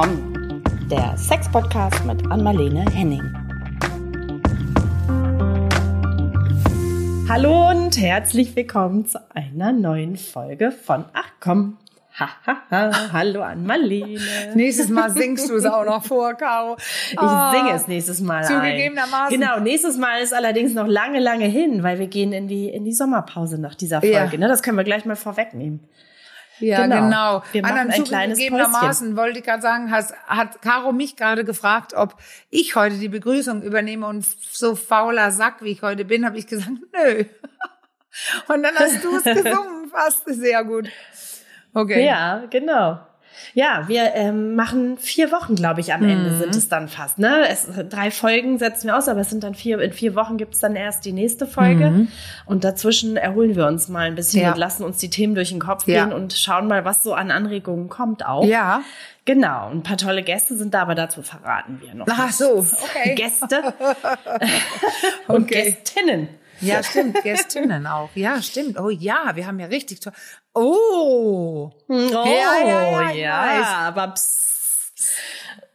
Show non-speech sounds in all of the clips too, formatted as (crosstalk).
komm, der Sex-Podcast mit Anmalene Henning. Hallo und herzlich willkommen zu einer neuen Folge von Ach komm. Ha, ha, ha. Hallo an Marlene. (laughs) Nächstes Mal singst du es auch noch vor, Caro. Ich oh, singe es nächstes Mal Zugegebenermaßen. Ein. Genau, nächstes Mal ist allerdings noch lange, lange hin, weil wir gehen in die, in die Sommerpause nach dieser Folge. Ja. Ne? Das können wir gleich mal vorwegnehmen. Ja, genau. genau. Wir machen Anderen ein kleines Päuschen. wollte ich gerade sagen, hat, hat Caro mich gerade gefragt, ob ich heute die Begrüßung übernehme und so fauler Sack, wie ich heute bin, habe ich gesagt, (laughs) nö. Und dann hast du es (laughs) gesungen, fast sehr gut. Okay. Ja, genau. Ja, wir ähm, machen vier Wochen, glaube ich, am Ende mhm. sind es dann fast. Ne? Es, drei Folgen setzen wir aus, aber es sind dann vier, in vier Wochen gibt's dann erst die nächste Folge. Mhm. Und dazwischen erholen wir uns mal ein bisschen ja. und lassen uns die Themen durch den Kopf ja. gehen und schauen mal, was so an Anregungen kommt auch. Ja. Genau, ein paar tolle Gäste sind da, aber dazu verraten wir noch. Ach so, okay. Gäste (laughs) und okay. Gästinnen. Ja, stimmt, Gästinnen auch. Ja, stimmt. Oh ja, wir haben ja richtig toll. Oh. Oh, ja, ja, ja, ja aber psst.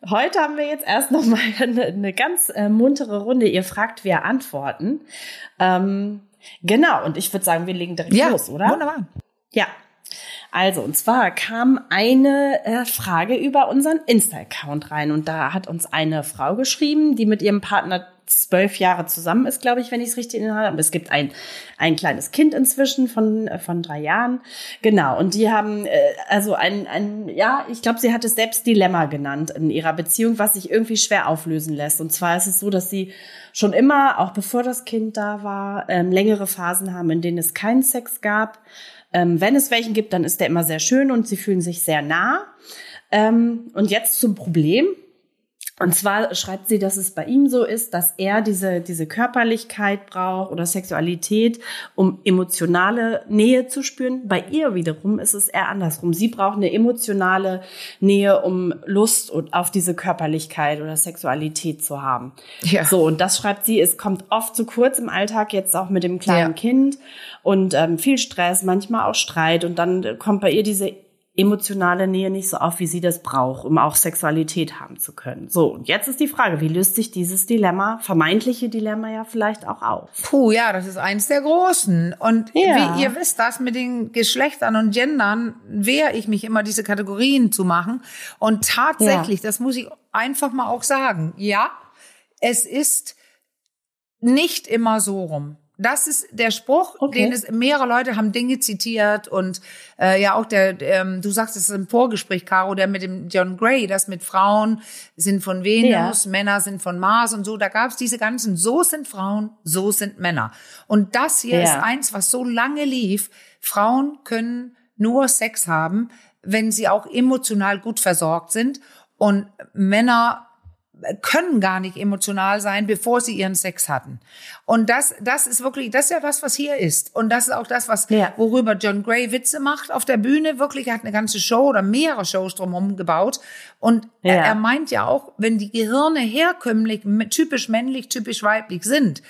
Heute haben wir jetzt erst noch mal (laughs) eine, eine ganz äh, muntere Runde. Ihr fragt, wir antworten. Ähm, genau, und ich würde sagen, wir legen direkt ja, los, oder? Wunderbar. Ja. Also, und zwar kam eine äh, Frage über unseren Insta-Account rein und da hat uns eine Frau geschrieben, die mit ihrem Partner zwölf Jahre zusammen ist, glaube ich, wenn ich es richtig erinnere. Aber es gibt ein, ein kleines Kind inzwischen von, äh, von drei Jahren. Genau. Und die haben, äh, also ein, ein ja, ich glaube, sie hat es selbst Dilemma genannt in ihrer Beziehung, was sich irgendwie schwer auflösen lässt. Und zwar ist es so, dass sie schon immer, auch bevor das Kind da war, ähm, längere Phasen haben, in denen es keinen Sex gab. Ähm, wenn es welchen gibt, dann ist der immer sehr schön und sie fühlen sich sehr nah. Ähm, und jetzt zum Problem. Und zwar schreibt sie, dass es bei ihm so ist, dass er diese, diese Körperlichkeit braucht oder Sexualität, um emotionale Nähe zu spüren. Bei ihr wiederum ist es eher andersrum. Sie braucht eine emotionale Nähe, um Lust auf diese Körperlichkeit oder Sexualität zu haben. Ja. So, und das schreibt sie, es kommt oft zu kurz im Alltag, jetzt auch mit dem kleinen ja. Kind und ähm, viel Stress, manchmal auch Streit. Und dann kommt bei ihr diese emotionale Nähe nicht so auf, wie sie das braucht, um auch Sexualität haben zu können. So, und jetzt ist die Frage, wie löst sich dieses Dilemma, vermeintliche Dilemma ja vielleicht auch auf? Puh, ja, das ist eins der großen. Und ja. wie ihr wisst, das mit den Geschlechtern und Gendern wehre ich mich immer, diese Kategorien zu machen. Und tatsächlich, ja. das muss ich einfach mal auch sagen, ja, es ist nicht immer so rum. Das ist der Spruch, okay. den es mehrere Leute haben Dinge zitiert und äh, ja auch der, ähm, du sagst es im Vorgespräch, Caro, der mit dem John Gray, das mit Frauen sind von Venus, ja. Männer sind von Mars und so. Da gab es diese ganzen, so sind Frauen, so sind Männer. Und das hier ja. ist eins, was so lange lief. Frauen können nur Sex haben, wenn sie auch emotional gut versorgt sind und Männer können gar nicht emotional sein, bevor sie ihren Sex hatten. Und das, das ist wirklich, das ist ja was, was hier ist. Und das ist auch das, was, ja. worüber John Gray Witze macht auf der Bühne. Wirklich, er hat eine ganze Show oder mehrere Shows drumherum gebaut. Und ja. er, er meint ja auch, wenn die Gehirne herkömmlich, typisch männlich, typisch weiblich sind,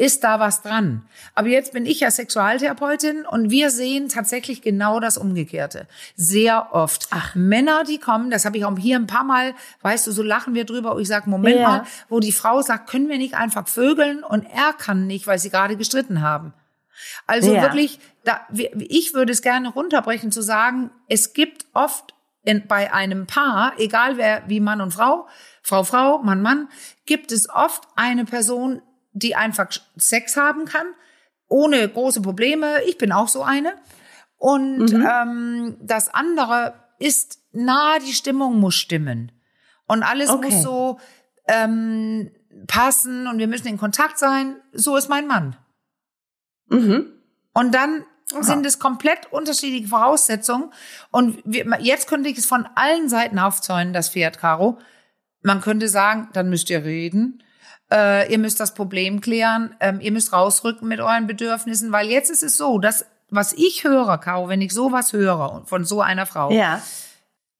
ist da was dran. Aber jetzt bin ich ja Sexualtherapeutin und wir sehen tatsächlich genau das Umgekehrte. Sehr oft. Ach. Männer, die kommen, das habe ich auch hier ein paar Mal, weißt du, so lachen wir drüber. Ich sage, Moment ja. mal, wo die Frau sagt, können wir nicht einfach vögeln und er kann nicht, weil sie gerade gestritten haben. Also ja. wirklich, da, ich würde es gerne runterbrechen zu sagen, es gibt oft in, bei einem Paar, egal wer, wie Mann und Frau, Frau, Frau, Mann, Mann, gibt es oft eine Person, die einfach Sex haben kann, ohne große Probleme. Ich bin auch so eine. Und mhm. ähm, das andere ist, na, die Stimmung muss stimmen. Und alles okay. muss so ähm, passen und wir müssen in Kontakt sein. So ist mein Mann. Mhm. Und dann Aha. sind es komplett unterschiedliche Voraussetzungen. Und wir, jetzt könnte ich es von allen Seiten aufzäunen, das Pferd, Caro. Man könnte sagen, dann müsst ihr reden äh, ihr müsst das Problem klären, ähm, ihr müsst rausrücken mit euren Bedürfnissen, weil jetzt ist es so, dass was ich höre, Caro, wenn ich sowas höre von so einer Frau, ja.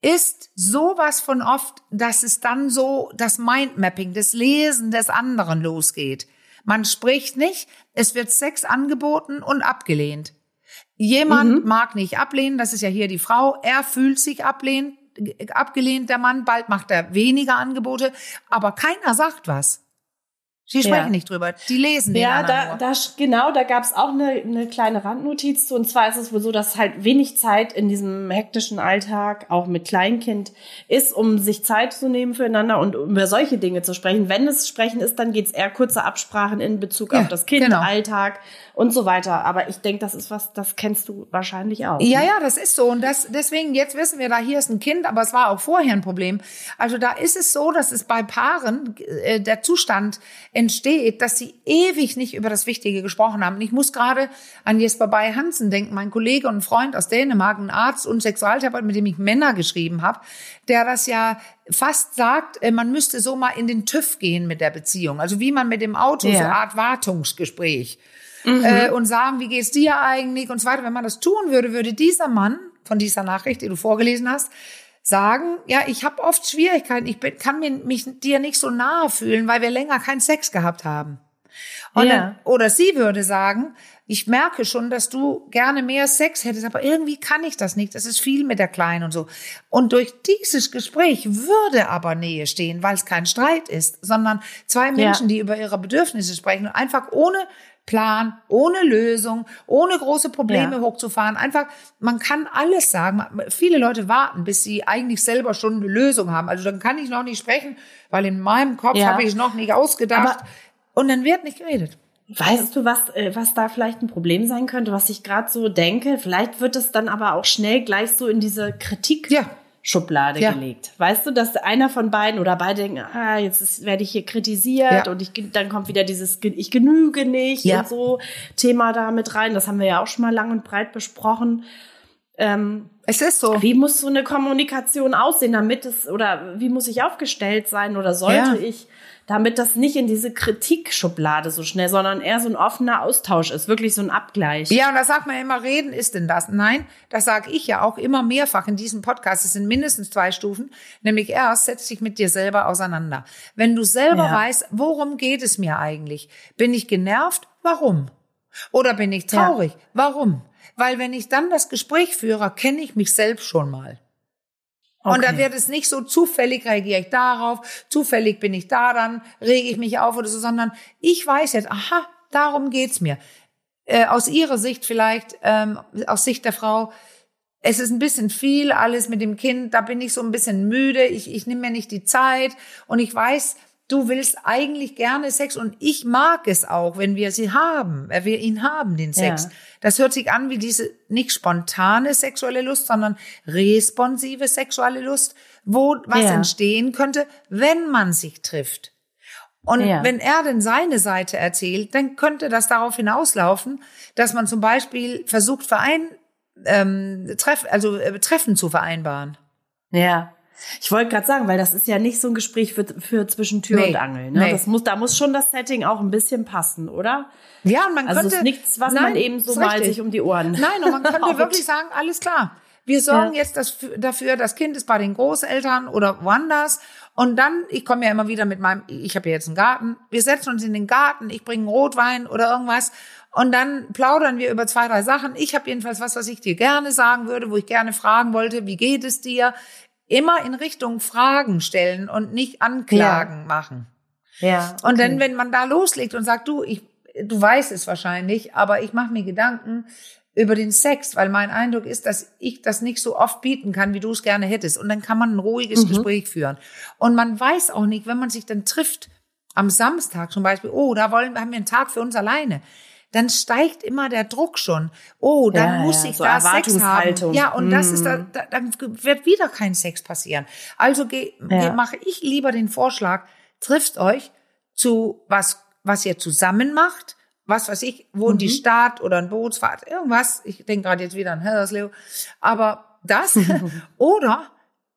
ist sowas von oft, dass es dann so das Mindmapping, das Lesen des anderen losgeht. Man spricht nicht, es wird Sex angeboten und abgelehnt. Jemand mhm. mag nicht ablehnen, das ist ja hier die Frau, er fühlt sich ablehnt, abgelehnt, der Mann, bald macht er weniger Angebote, aber keiner sagt was. Sie sprechen ja. nicht drüber, die lesen den Ja, da, da, genau, da gab es auch eine, eine kleine Randnotiz zu. Und zwar ist es wohl so, dass halt wenig Zeit in diesem hektischen Alltag, auch mit Kleinkind, ist, um sich Zeit zu nehmen füreinander und über solche Dinge zu sprechen. Wenn es Sprechen ist, dann geht es eher kurze Absprachen in Bezug ja, auf das Kind, genau. Alltag und so weiter. Aber ich denke, das ist was, das kennst du wahrscheinlich auch. Ja, ne? ja, das ist so. Und das, deswegen, jetzt wissen wir, da hier ist ein Kind, aber es war auch vorher ein Problem. Also da ist es so, dass es bei Paaren äh, der Zustand entsteht, dass sie ewig nicht über das Wichtige gesprochen haben. Und ich muss gerade an Jesper Bay Hansen denken, mein Kollege und Freund aus Dänemark, ein Arzt und Sexualtherapeut, mit dem ich Männer geschrieben habe, der das ja fast sagt, äh, man müsste so mal in den TÜV gehen mit der Beziehung. Also wie man mit dem Auto, ja. so eine Art Wartungsgespräch mhm. äh, und sagen, wie geht's dir eigentlich und so weiter. Wenn man das tun würde, würde dieser Mann von dieser Nachricht, die du vorgelesen hast, sagen, ja, ich habe oft Schwierigkeiten, ich bin, kann mir, mich dir nicht so nahe fühlen, weil wir länger keinen Sex gehabt haben. Und ja. dann, oder sie würde sagen, ich merke schon, dass du gerne mehr Sex hättest, aber irgendwie kann ich das nicht. Das ist viel mit der Kleinen und so. Und durch dieses Gespräch würde aber Nähe stehen, weil es kein Streit ist, sondern zwei Menschen, ja. die über ihre Bedürfnisse sprechen und einfach ohne Plan, ohne Lösung, ohne große Probleme ja. hochzufahren. Einfach, man kann alles sagen. Viele Leute warten, bis sie eigentlich selber schon eine Lösung haben. Also dann kann ich noch nicht sprechen, weil in meinem Kopf ja. habe ich es noch nicht ausgedacht. Aber und dann wird nicht geredet. Weißt du, was, äh, was da vielleicht ein Problem sein könnte, was ich gerade so denke? Vielleicht wird es dann aber auch schnell gleich so in diese Kritik ja. Schublade ja. gelegt. Weißt du, dass einer von beiden oder beide denken, ah, jetzt ist, werde ich hier kritisiert ja. und ich, dann kommt wieder dieses ich genüge nicht ja. und so Thema da mit rein. Das haben wir ja auch schon mal lang und breit besprochen. Ähm, es ist so. Wie muss so eine Kommunikation aussehen, damit es oder wie muss ich aufgestellt sein oder sollte ich damit das nicht in diese Kritikschublade so schnell, sondern eher so ein offener Austausch ist, wirklich so ein Abgleich. Ja, und da sagt man immer, reden ist denn das? Nein, das sage ich ja auch immer mehrfach in diesem Podcast. Es sind mindestens zwei Stufen. Nämlich erst setz dich mit dir selber auseinander. Wenn du selber ja. weißt, worum geht es mir eigentlich? Bin ich genervt? Warum? Oder bin ich traurig? Ja. Warum? Weil wenn ich dann das Gespräch führe, kenne ich mich selbst schon mal. Okay. Und dann wird es nicht so zufällig reagiere ich darauf, zufällig bin ich da, dann rege ich mich auf oder so, sondern ich weiß jetzt, aha, darum geht's mir. Äh, aus ihrer Sicht vielleicht, ähm, aus Sicht der Frau, es ist ein bisschen viel, alles mit dem Kind, da bin ich so ein bisschen müde, ich, ich nehme mir nicht die Zeit und ich weiß, du willst eigentlich gerne Sex und ich mag es auch, wenn wir sie haben, wenn wir ihn haben, den Sex. Ja. Das hört sich an wie diese nicht spontane sexuelle Lust, sondern responsive sexuelle Lust, wo was ja. entstehen könnte, wenn man sich trifft. Und ja. wenn er denn seine Seite erzählt, dann könnte das darauf hinauslaufen, dass man zum Beispiel versucht, Verein, ähm, Treff, also äh, Treffen zu vereinbaren. Ja. Ich wollte gerade sagen, weil das ist ja nicht so ein Gespräch für, für zwischen Tür nee, und Angel. Ne? Nee. Das muss, da muss schon das Setting auch ein bisschen passen, oder? Ja, und man also könnte. Also ist nichts, was nein, man eben so mal sich um die Ohren. Nein, und man (laughs) könnte wirklich sagen, alles klar. Wir sorgen ja. jetzt das, dafür, das Kind ist bei den Großeltern oder woanders. Und dann, ich komme ja immer wieder mit meinem, ich habe ja jetzt einen Garten, wir setzen uns in den Garten, ich bringe Rotwein oder irgendwas. Und dann plaudern wir über zwei, drei Sachen. Ich habe jedenfalls was, was ich dir gerne sagen würde, wo ich gerne fragen wollte, wie geht es dir? Immer in Richtung Fragen stellen und nicht Anklagen ja. machen. Ja. Okay. Und dann, wenn man da loslegt und sagt, du, ich, du weißt es wahrscheinlich, aber ich mache mir Gedanken über den Sex, weil mein Eindruck ist, dass ich das nicht so oft bieten kann, wie du es gerne hättest. Und dann kann man ein ruhiges mhm. Gespräch führen. Und man weiß auch nicht, wenn man sich dann trifft, am Samstag zum Beispiel, oh, da wollen, haben wir einen Tag für uns alleine dann steigt immer der Druck schon. Oh, dann ja, muss ja, ich so da Sex haben. Ja, und mm. das ist da, mhm. da, dann wird wieder kein Sex passieren. Also geh, ja. mache ich lieber den Vorschlag, trifft euch zu was, was ihr zusammen macht. Was weiß ich, wo mhm. die Stadt oder ein Bootsfahrt, irgendwas. Ich denke gerade jetzt wieder an Hellersleo. Aber das (laughs) oder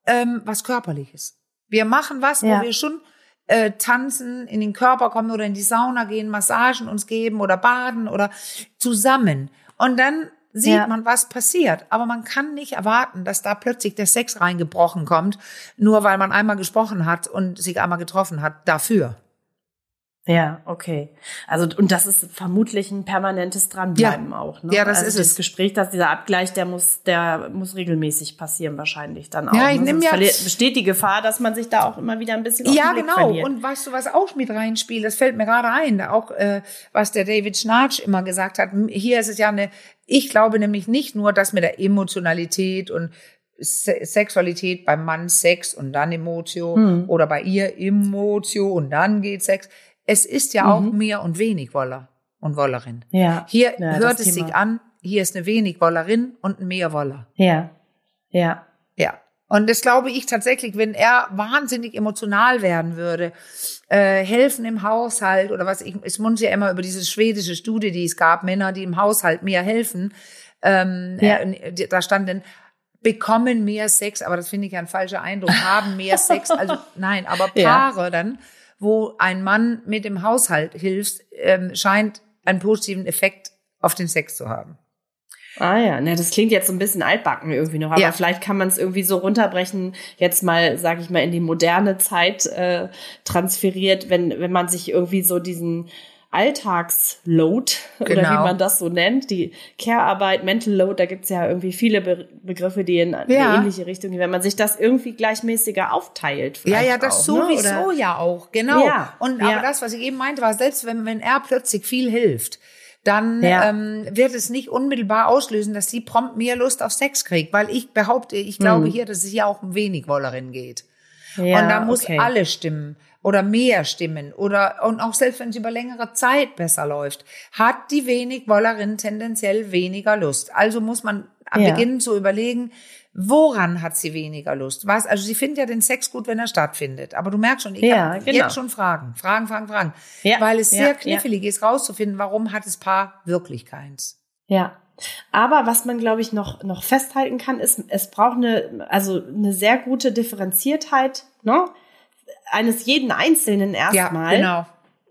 ähm, was körperliches. Wir machen was, wo wir schon äh, tanzen, in den Körper kommen oder in die Sauna gehen, Massagen uns geben oder baden oder zusammen. Und dann sieht ja. man, was passiert. Aber man kann nicht erwarten, dass da plötzlich der Sex reingebrochen kommt, nur weil man einmal gesprochen hat und sich einmal getroffen hat dafür. Ja, okay. Also und das ist vermutlich ein permanentes Dranbleiben ja. auch. Ne? Ja, das also ist das es. Gespräch, dass dieser Abgleich, der muss, der muss regelmäßig passieren wahrscheinlich dann auch. Ja, ich ne? nehme ja besteht die Gefahr, dass man sich da auch immer wieder ein bisschen. Ja, genau. Verliert. Und weißt du, was auch mit reinspielt? Das fällt mir gerade ein. Auch äh, was der David Schnarch immer gesagt hat. Hier ist es ja eine. Ich glaube nämlich nicht nur, dass mit der Emotionalität und Se Sexualität beim Mann Sex und dann Emotio Hm. oder bei ihr Emotio und dann geht Sex. Es ist ja auch mehr und wenig Woller und Wollerin. Mhm. Ja. Hier Ja, hört es Thema. sich an, hier ist eine wenig Wollerin und ein mehr Woller. Ja. Ja. Ja. Und das glaube ich tatsächlich, wenn er wahnsinnig emotional werden würde, äh, helfen im Haushalt oder was ich, es muss ja immer über diese schwedische Studie, die es gab, Männer, die im Haushalt mehr helfen, ähm, Ja. äh, da stand dann, bekommen mehr Sex, aber das finde ich ja ein falscher Eindruck, haben mehr Sex, also (laughs) nein, aber Ja. Paare dann, wo ein Mann mit dem Haushalt hilft, ähm, scheint einen positiven Effekt auf den Sex zu haben. Ah ja, na, das klingt jetzt so ein bisschen altbacken irgendwie noch, aber Ja. vielleicht kann man es irgendwie so runterbrechen, jetzt mal, sage ich mal, in die moderne Zeit äh, transferiert, wenn, wenn man sich irgendwie so diesen Alltagsload oder Genau. wie man das so nennt, die Care-Arbeit, Mental Load, da gibt's ja irgendwie viele Be Begriffe, die in eine Ja. ähnliche Richtung gehen, wenn man sich das irgendwie gleichmäßiger aufteilt. Ja, ja, das auch, ne? sowieso Oder- ja auch, genau. Ja, Und ja. aber das, was ich eben meinte, war, selbst wenn, wenn er plötzlich viel hilft, dann Ja. ähm, wird es nicht unmittelbar auslösen, dass sie prompt mehr Lust auf Sex kriegt, weil ich behaupte, ich glaube hier, dass es hier auch um wenig Wollerin geht. Hm. Ja, und da muss okay. alle stimmen oder mehr stimmen oder und auch selbst wenn es über längere Zeit besser läuft, hat die wenig Wollerin tendenziell weniger Lust. Also muss man Ja. beginnen zu überlegen, woran hat sie weniger Lust? Was? Also sie findet ja den Sex gut, wenn er stattfindet. Aber du merkst schon, ich Ja, habe genau. jetzt schon Fragen, Fragen, Fragen, Fragen, Ja, weil es ja, sehr knifflig ist, rauszufinden, warum hat das Paar wirklich keins. Ja. Aber was man, glaube ich, noch, noch festhalten kann, ist, es braucht eine, also eine sehr gute Differenziertheit, ne? Eines jeden Einzelnen erstmal. genau.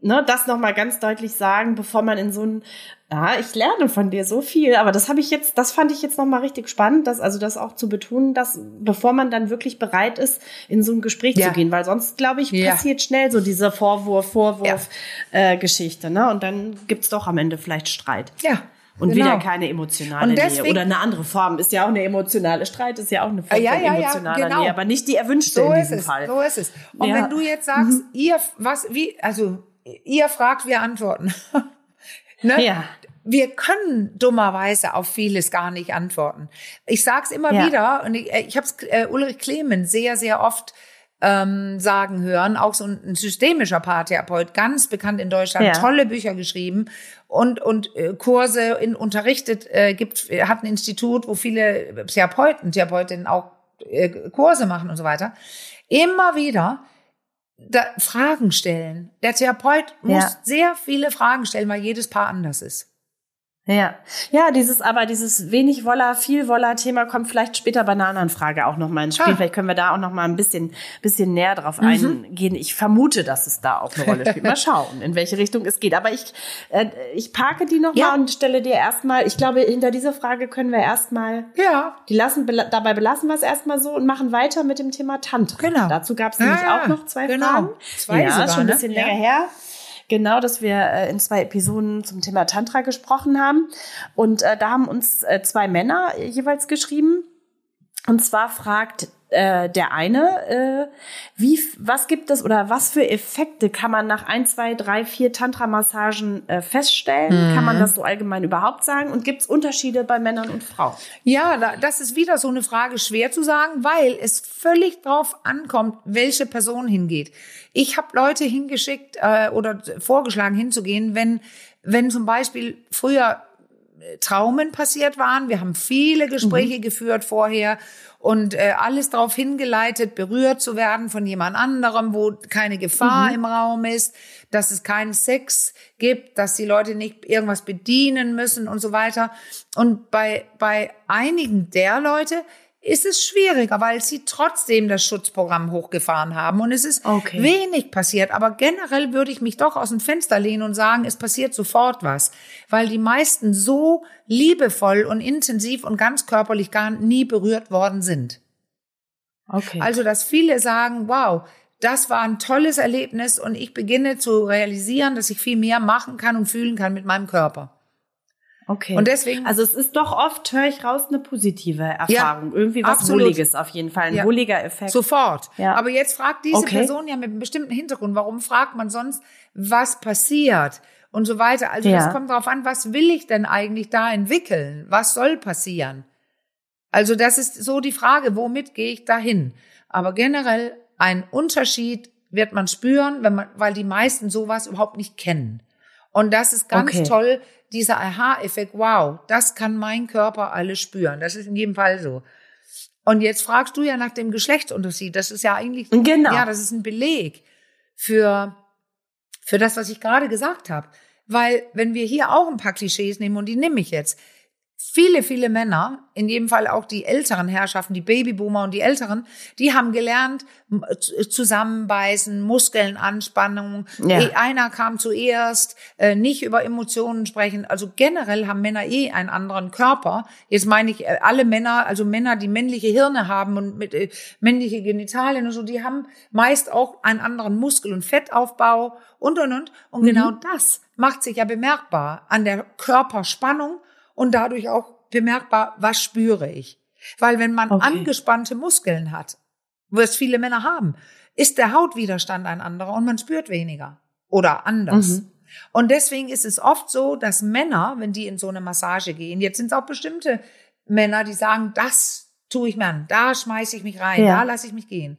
Ne, das nochmal ganz deutlich sagen, bevor man in so ein, ja, ich lerne von dir so viel, aber das habe ich jetzt, das fand ich jetzt nochmal richtig spannend, dass, also das auch zu betonen, dass, bevor man dann wirklich bereit ist, in so ein Gespräch Ja. zu gehen, weil sonst, glaube ich, Ja. passiert schnell so diese Vorwurf, Vorwurf, äh, Geschichte, ne? Und dann gibt's doch am Ende vielleicht Streit. Ja. Und genau. wieder keine emotionale Und Nähe. deswegen- Oder eine andere Form. Ist ja auch eine emotionale Streit, ist ja auch eine Form ja, von ja, ja, emotionaler genau. Nähe, aber nicht die erwünschte So in ist diesem es, Fall. so ist es. Und Ja. Mhm. wenn du jetzt sagst, ihr, was, wie, also, ihr fragt, wir antworten. (laughs) ne? Ja. Wir können dummerweise auf vieles gar nicht antworten. Ich sag's immer Ja. wieder und ich, ich habe äh, Ulrich Klemen sehr, sehr oft ähm, sagen hören, auch so ein, ein systemischer Paartherapeut, ganz bekannt in Deutschland, Ja. tolle Bücher geschrieben und und äh, Kurse in unterrichtet, äh, gibt hat ein Institut, wo viele Therapeuten, Therapeutinnen auch äh, Kurse machen und so weiter. Immer wieder da, Fragen stellen. Der Therapeut muss Ja. sehr viele Fragen stellen, weil jedes Paar anders ist. Ja, ja, dieses, aber dieses wenig Woller, viel Woller Thema kommt vielleicht später bei einer anderen Frage auch nochmal ins Spiel. Ah. Vielleicht können wir da auch nochmal ein bisschen, bisschen näher drauf Mhm. eingehen. Ich vermute, dass es da auch eine Rolle spielt. Mal (laughs) schauen, in welche Richtung es geht. Aber ich, äh, ich parke die nochmal Ja. und stelle dir erstmal, ich glaube, hinter diese Frage können wir erstmal Ja. Die lassen, bela- dabei belassen wir es erstmal so und machen weiter mit dem Thema Tantra. Genau. Dazu gab es Ja, nämlich ja, auch noch zwei genau. Fragen. Zwei ja, sogar, schon ein ne? bisschen Ja. länger her. Genau, dass wir äh, in zwei Episoden zum Thema Tantra gesprochen haben. Und äh, da haben uns äh, zwei Männer jeweils geschrieben. Und zwar fragt äh, der eine, äh, wie, was gibt es oder was für Effekte kann man nach ein, zwei, drei, vier Tantra-Massagen äh, feststellen? Kann man das so allgemein überhaupt sagen? Und gibt es Unterschiede bei Männern und Frauen? Ja, da- das ist wieder so eine Frage, schwer zu sagen, weil es völlig drauf ankommt, welche Person hingeht. Ich habe Leute hingeschickt äh, oder vorgeschlagen hinzugehen, wenn, wenn zum Beispiel früher äh, Traumen passiert waren. Wir haben viele Gespräche geführt vorher und äh, alles darauf hingeleitet, berührt zu werden von jemand anderem, wo keine Gefahr im Raum ist, dass es keinen Sex gibt, dass die Leute nicht irgendwas bedienen müssen und so weiter. Und bei, bei einigen der Leute ist es schwieriger, weil sie trotzdem das Schutzprogramm hochgefahren haben und es ist Okay. wenig passiert. Aber generell würde ich mich doch aus dem Fenster lehnen und sagen, es passiert sofort was, weil die meisten so liebevoll und intensiv und ganz körperlich gar nie berührt worden sind. Okay. Also, dass viele sagen, wow, das war ein tolles Erlebnis und ich beginne zu realisieren, dass ich viel mehr machen kann und fühlen kann mit meinem Körper. Okay. Und deswegen. Also es ist doch oft, höre ich raus, eine positive Erfahrung. Ja, Irgendwie was absolut. Wohliges auf jeden Fall. Ein ja. wohliger Effekt. Sofort. Ja. Aber jetzt fragt diese okay. Person ja mit einem bestimmten Hintergrund. Warum fragt man sonst, was passiert? Und so weiter. Also ja. das kommt darauf an, was will ich denn eigentlich da entwickeln? Was soll passieren? Also das ist so die Frage, womit gehe ich dahin? Aber generell ein Unterschied wird man spüren, wenn man, weil die meisten sowas überhaupt nicht kennen. Und das ist ganz okay. toll, dieser Aha-Effekt, wow, das kann mein Körper alles spüren. Das ist in jedem Fall so. Und jetzt fragst du ja nach dem Geschlechtsunterschied. Das ist ja eigentlich, genau. ja, das ist ein Beleg für, für das, was ich gerade gesagt habe. Weil wenn wir hier auch ein paar Klischees nehmen, und die nehme ich jetzt, viele, viele Männer, in jedem Fall auch die älteren Herrschaften, die Babyboomer und die Älteren, die haben gelernt, zusammenbeißen, Muskeln, Anspannung. Ja. Eh, einer kam zuerst, äh, nicht über Emotionen sprechen. Also generell haben Männer eh einen anderen Körper. Jetzt meine ich äh, alle Männer, also Männer, die männliche Hirne haben und mit äh, männliche Genitalien und so, die haben meist auch einen anderen Muskel- und Fettaufbau und und und. Und mhm. genau das macht sich ja bemerkbar an der Körperspannung und dadurch auch bemerkbar, was spüre ich. Weil wenn man okay. angespannte Muskeln hat, was viele Männer haben, ist der Hautwiderstand ein anderer und man spürt weniger oder anders. Mhm. Und deswegen ist es oft so, dass Männer, wenn die in so eine Massage gehen, jetzt sind es auch bestimmte Männer, die sagen, das tue ich mir an, da schmeiße ich mich rein, ja. da lasse ich mich gehen.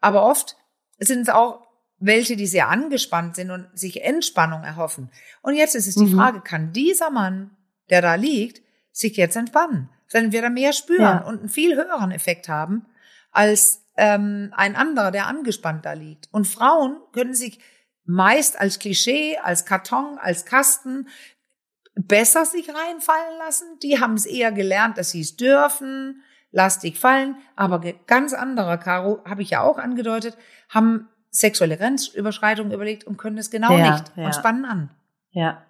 Aber oft sind es auch welche, die sehr angespannt sind und sich Entspannung erhoffen. Und jetzt ist es die mhm. Frage, kann dieser Mann der da liegt, sich jetzt entspannen. Dann wird er mehr spüren ja. und einen viel höheren Effekt haben als ähm, ein anderer, der angespannt da liegt. Und Frauen können sich meist als Klischee, als Karton, als Kasten besser sich reinfallen lassen. Die haben es eher gelernt, dass sie es dürfen, lass dich fallen. Aber ganz andere, Caro, habe ich ja auch angedeutet, haben sexuelle Grenzüberschreitungen überlegt und können es genau ja, nicht ja. und spannen an. Ja.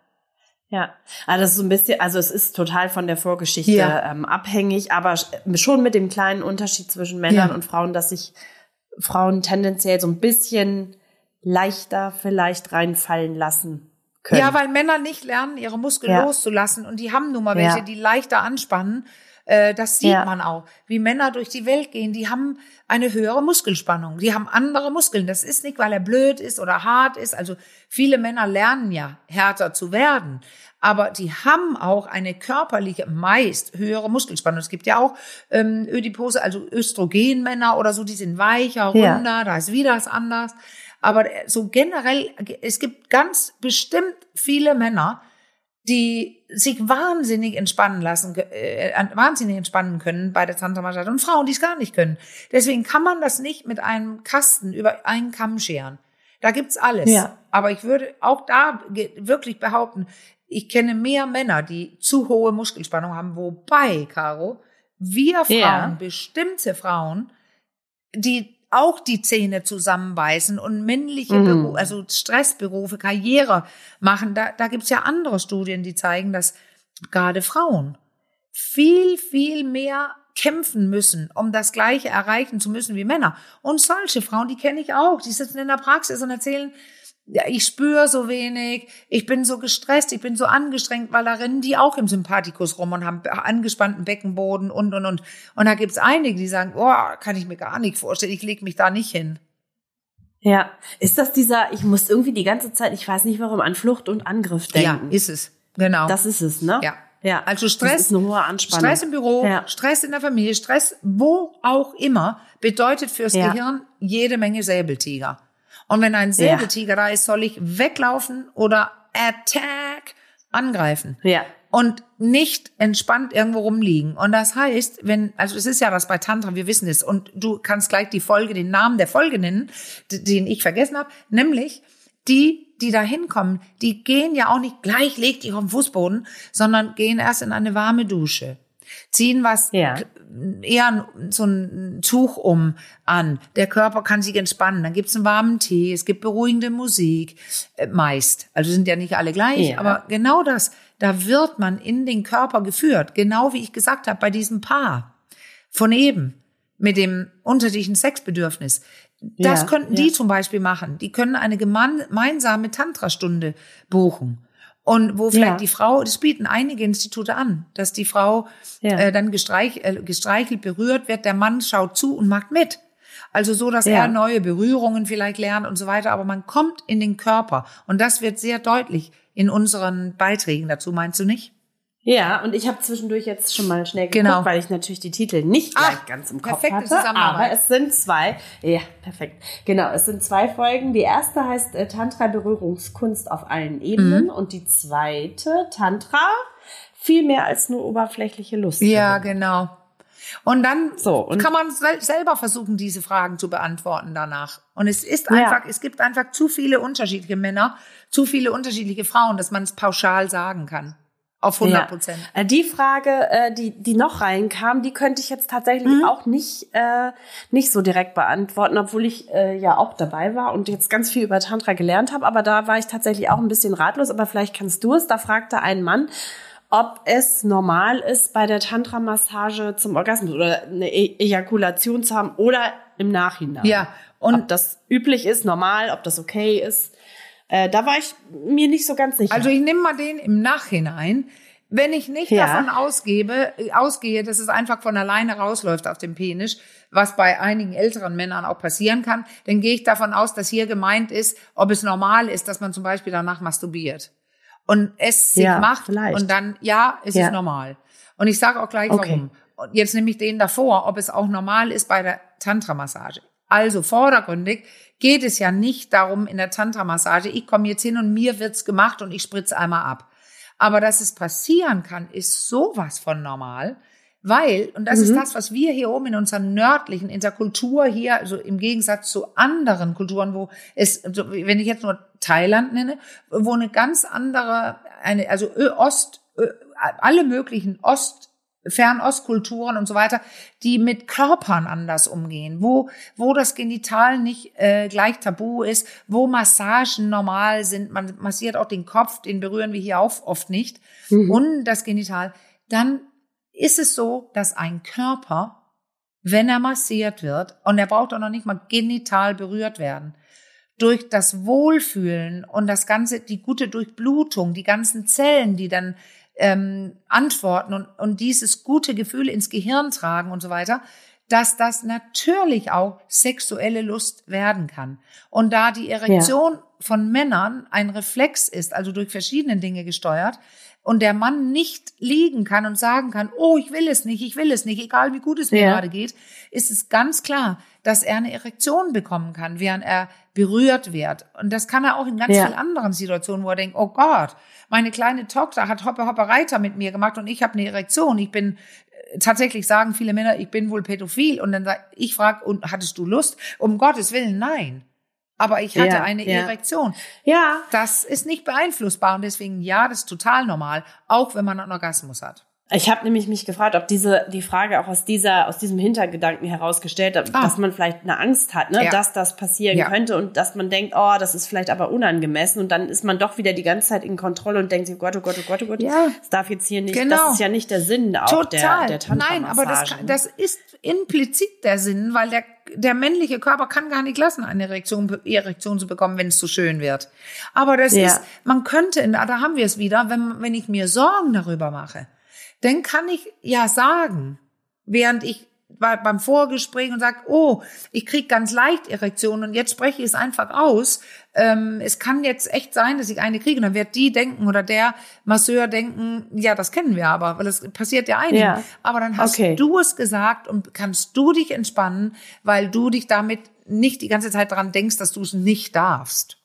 Ja, also das ist so ein bisschen, also es ist total von der Vorgeschichte ja. ähm, abhängig, aber schon mit dem kleinen Unterschied zwischen Männern ja. und Frauen, dass sich Frauen tendenziell so ein bisschen leichter vielleicht reinfallen lassen können. Ja, weil Männer nicht lernen, ihre Muskeln ja. loszulassen und die haben nun mal welche, die leichter anspannen. Äh, das sieht man auch. Wie Männer durch die Welt gehen, die haben eine höhere Muskelspannung. Die haben andere Muskeln. Das ist nicht, weil er blöd ist oder hart ist. Also viele Männer lernen ja härter zu werden aber die haben auch eine körperliche, meist höhere Muskelspannung. Es gibt ja auch ähm, Ödipose, also Östrogenmänner oder so, die sind weicher, runder, ja. da ist wieder was anders. Aber so generell, es gibt ganz bestimmt viele Männer, die sich wahnsinnig entspannen lassen, äh, wahnsinnig entspannen können bei der Tantra-Massage und Frauen, die es gar nicht können. Deswegen kann man das nicht mit einem Kasten über einen Kamm scheren. Da gibt's alles. Ja. Aber ich würde auch da wirklich behaupten, ich kenne mehr Männer, die zu hohe Muskelspannung haben, wobei, Caro, wir Frauen, ja. bestimmte Frauen, die auch die Zähne zusammenbeißen und männliche mhm. Berufe, also Stressberufe, Karriere machen, da, da gibt's ja andere Studien, die zeigen, dass gerade Frauen viel, viel mehr kämpfen müssen, um das Gleiche erreichen zu müssen wie Männer. Und solche Frauen, die kenne ich auch, die sitzen in der Praxis und erzählen, ich spüre so wenig, ich bin so gestresst, ich bin so angestrengt, weil da rennen die auch im Sympathikus rum und haben angespannten Beckenboden und, und, und. Und da gibt's einige, die sagen, oh, kann ich mir gar nicht vorstellen, ich leg mich da nicht hin. Ja, ist das dieser, ich muss irgendwie die ganze Zeit, ich weiß nicht warum, an Flucht und Angriff denken. Ja, ist es. Genau. Das ist es, ne? Ja. Ja. Also Stress, das ist eine hohe Anspannung. Stress im Büro, ja. Stress in der Familie, Stress wo auch immer, bedeutet fürs ja. Gehirn jede Menge Säbeltiger. Und wenn ein Säbeltiger ist, soll ich weglaufen oder Attack angreifen. Ja. Und nicht entspannt irgendwo rumliegen. Und das heißt, wenn, also es ist ja was bei Tantra, wir wissen es, und du kannst gleich die Folge, den Namen der Folge nennen, den ich vergessen habe, nämlich die, die da hinkommen, die gehen ja auch nicht gleich, leg dich auf den Fußboden, sondern gehen erst in eine warme Dusche ziehen was ja. Eher so ein Tuch um an. Der Körper kann sich entspannen. Dann gibt's einen warmen Tee, es gibt beruhigende Musik, äh, meist. Also sind ja nicht alle gleich, ja. aber genau das, da wird man in den Körper geführt, genau wie ich gesagt habe bei diesem Paar von eben mit dem unterschiedlichen Sexbedürfnis. Das ja, könnten die zum Beispiel machen. Die können eine gemeinsame Tantra-Stunde buchen. Und wo vielleicht ja. die Frau, das bieten einige Institute an, dass die Frau ja. äh, dann gestreich, äh, gestreichelt, berührt wird, der Mann schaut zu und macht mit. Also so, dass ja. er neue Berührungen vielleicht lernt und so weiter, aber man kommt in den Körper und das wird sehr deutlich in unseren Beiträgen dazu, meinst du nicht? Ja, und ich habe zwischendurch jetzt schon mal schnell geguckt, genau. weil ich natürlich die Titel nicht gleich ah, ganz im Kopf hatte. Aber es sind zwei. Ja, perfekt. Genau, es sind zwei Folgen. Die erste heißt äh, Tantra Berührungskunst auf allen Ebenen mhm. und die zweite Tantra viel mehr als nur oberflächliche Lust. Ja, genau. Und dann so, und kann man selber versuchen, diese Fragen zu beantworten danach. Und es ist einfach, ja. es gibt einfach zu viele unterschiedliche Männer, zu viele unterschiedliche Frauen, dass man es pauschal sagen kann. Auf 100 Prozent. Ja. Äh, die Frage, äh, die, die noch reinkam, die könnte ich jetzt tatsächlich mhm. auch nicht, äh, nicht so direkt beantworten, obwohl ich äh, ja auch dabei war und jetzt ganz viel über Tantra gelernt habe. Aber da war ich tatsächlich auch ein bisschen ratlos. Aber vielleicht kannst du es. Da fragte ein Mann, ob es normal ist, bei der Tantra-Massage zum Orgasmus oder eine e Ejakulation zu haben oder im Nachhinein. Ja. Und ob das üblich ist, normal, ob das okay ist. Äh, da war ich mir nicht so ganz sicher. Also ich nehme mal den im Nachhinein. Wenn ich nicht ja. davon ausgebe, ausgehe, dass es einfach von alleine rausläuft auf dem Penis, was bei einigen älteren Männern auch passieren kann, dann gehe ich davon aus, dass hier gemeint ist, ob es normal ist, dass man zum Beispiel danach masturbiert und es sich ja, macht vielleicht. und dann, ja, es ja. ist normal. Und ich sage auch gleich okay. warum. Und jetzt nehme ich den davor, ob es auch normal ist bei der Tantra-Massage. Also vordergründig geht es ja nicht darum in der Tantra-Massage, ich komme jetzt hin und mir wird's gemacht und ich spritze einmal ab. Aber dass es passieren kann, ist sowas von normal, weil, und das mhm. ist das, was wir hier oben in unserer nördlichen, in der Kultur hier, also im Gegensatz zu anderen Kulturen, wo es, wenn ich jetzt nur Thailand nenne, wo eine ganz andere, eine, also Ost, alle möglichen Ost, Fernostkulturen und so weiter, die mit Körpern anders umgehen, wo, wo das Genital nicht äh, gleich tabu ist, wo Massagen normal sind, man massiert auch den Kopf, den berühren wir hier auch oft nicht, mhm. und das Genital, dann ist es so, dass ein Körper, wenn er massiert wird, und er braucht auch noch nicht mal genital berührt werden, durch das Wohlfühlen und das ganze, die gute Durchblutung, die ganzen Zellen, die dann ähm, antworten und, und dieses gute Gefühl ins Gehirn tragen und so weiter, dass das natürlich auch sexuelle Lust werden kann. Und da die Erektion ja. von Männern ein Reflex ist, also durch verschiedene Dinge gesteuert, und der Mann nicht liegen kann und sagen kann, oh, ich will es nicht, ich will es nicht, egal wie gut es mir ja. gerade geht, ist es ganz klar, dass er eine Erektion bekommen kann, während er berührt wird. Und das kann er auch in ganz ja. vielen anderen Situationen, wo er denkt, oh Gott, meine kleine Tochter hat Hoppe Hoppe Reiter mit mir gemacht und ich habe eine Erektion. Ich bin äh, tatsächlich sagen viele Männer, ich bin wohl pädophil. Und dann sag ich frage, und hattest du Lust? Um Gottes Willen, nein. Aber ich hatte ja, eine ja. Erektion. Ja. Das ist nicht beeinflussbar und deswegen ja, das ist total normal, auch wenn man einen Orgasmus hat. Ich habe nämlich mich gefragt, ob diese die Frage auch aus dieser aus diesem Hintergedanken herausgestellt hat, ah. dass man vielleicht eine Angst hat, ne, ja. dass das passieren ja. könnte und dass man denkt, oh, das ist vielleicht aber unangemessen und dann ist man doch wieder die ganze Zeit in Kontrolle und denkt sich, oh Gott, oh Gott, oh Gott, oh Gott, ja. das darf jetzt hier nicht. Genau. Das ist ja nicht der Sinn auch Total. der der Nein, aber das, ne? das ist implizit der Sinn, weil der der männliche Körper kann gar nicht lassen, eine Erektion, Erektion zu bekommen, wenn es zu schön wird. Aber das ja. ist, man könnte, da haben wir es wieder, wenn, wenn ich mir Sorgen darüber mache dann kann ich ja sagen, während ich beim Vorgespräch und sage, oh, ich krieg ganz leicht Erektionen und jetzt spreche ich es einfach aus. Ähm, es kann jetzt echt sein, dass ich eine kriege. Und dann wird die denken oder der Masseur denken, ja, das kennen wir aber, weil das passiert ja einigen. Ja. Aber dann hast okay. du es gesagt und kannst du dich entspannen, weil du dich damit nicht die ganze Zeit daran denkst, dass du es nicht darfst.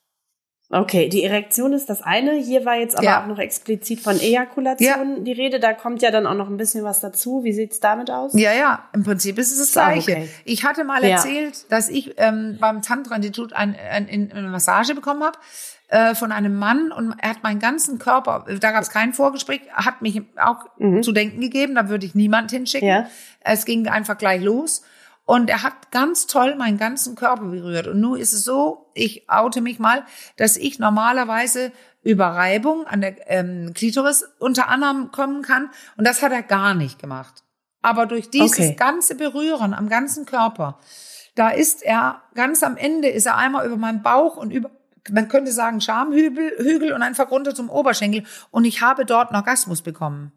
Okay, die Erektion ist das eine. Hier war jetzt aber ja. auch noch explizit von Ejakulation ja. die Rede. Da kommt ja dann auch noch ein bisschen was dazu. Wie sieht's damit aus? Ja, ja, im Prinzip ist es das Gleiche. Okay. Ich hatte mal ja. erzählt, dass ich ähm, beim Tantra-Institut ein, ein, eine Massage bekommen habe äh, von einem Mann und er hat meinen ganzen Körper, da gab es kein Vorgespräch, hat mich auch mhm. zu denken gegeben, da würde ich niemand hinschicken. Es ging einfach gleich los. Und er hat ganz toll meinen ganzen Körper berührt. Und nun ist es so, ich oute mich mal, dass ich normalerweise über Reibung an der ähm, Klitoris unter anderem kommen kann. Und das hat er gar nicht gemacht. Aber durch dieses okay. ganze Berühren am ganzen Körper, da ist er, ganz am Ende ist er einmal über meinen Bauch und über, man könnte sagen Schamhügel Hügel und einfach runter zum Oberschenkel und ich habe dort einen Orgasmus bekommen.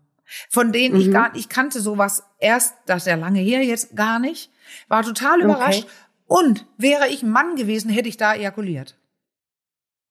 Von denen mhm. ich gar, ich kannte sowas erst, das ist ja lange her, jetzt gar nicht, war total überrascht. Okay. Und wäre ich ein Mann gewesen, hätte ich da ejakuliert.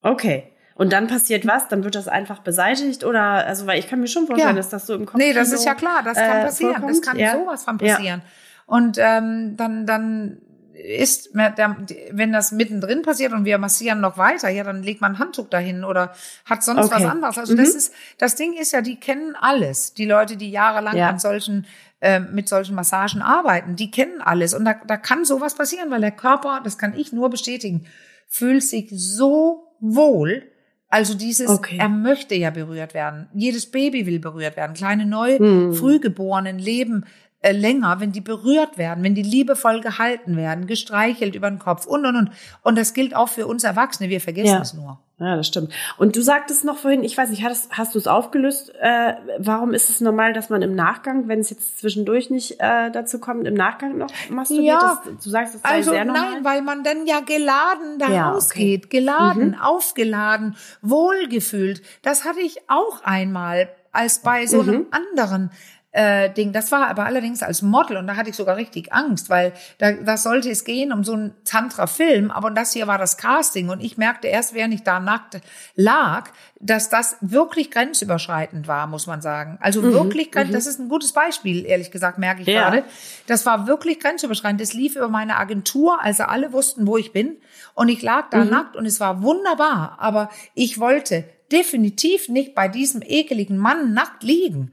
Okay. Und dann passiert was? Dann wird das einfach beseitigt oder also weil ich kann mir schon vorstellen, ja. dass das so im Kopf Nee, das ist ja klar, das kann äh, passieren, vorkommt. das kann ja. sowas von passieren. Ja. Und ähm, dann dann ist, wenn das mittendrin passiert und wir massieren noch weiter, ja, dann legt man ein Handtuch dahin oder hat sonst okay. was anderes. Also mhm. das ist, das Ding ist ja, die kennen alles. Die Leute, die jahrelang ja. an solchen, äh, mit solchen Massagen arbeiten, die kennen alles. Und da, da kann sowas passieren, weil der Körper, das kann ich nur bestätigen, fühlt sich so wohl, also dieses, okay. er möchte ja berührt werden. Jedes Baby will berührt werden. Kleine neu, hm. frühgeborenen leben äh, länger, wenn die berührt werden, wenn die liebevoll gehalten werden, gestreichelt über den Kopf und und und. Und das gilt auch für uns Erwachsene. Wir vergessen ja. es nur. Ja, das stimmt. Und du sagtest noch vorhin, ich weiß nicht, hast, hast du es aufgelöst? Äh, warum ist es normal, dass man im Nachgang, wenn es jetzt zwischendurch nicht äh, dazu kommt, im Nachgang noch masturbiert? Ja, das, du sagst, es sei also sehr normal. Nein, weil man dann ja geladen da ja, rausgeht, okay. geladen, mhm. aufgeladen, wohlgefühlt. Das hatte ich auch einmal als bei so einem mhm. anderen äh, Ding. Das war aber allerdings als Model und da hatte ich sogar richtig Angst, weil da, da sollte es gehen um so einen Tantra-Film, aber das hier war das Casting und ich merkte erst, während ich da nackt lag, dass das wirklich grenzüberschreitend war, muss man sagen. Also mhm, wirklich, mhm. das ist ein gutes Beispiel, ehrlich gesagt, merke ich ja. gerade. Das war wirklich grenzüberschreitend. Das lief über meine Agentur, also alle wussten, wo ich bin und ich lag da mhm. nackt und es war wunderbar, aber ich wollte definitiv nicht bei diesem ekeligen Mann nackt liegen.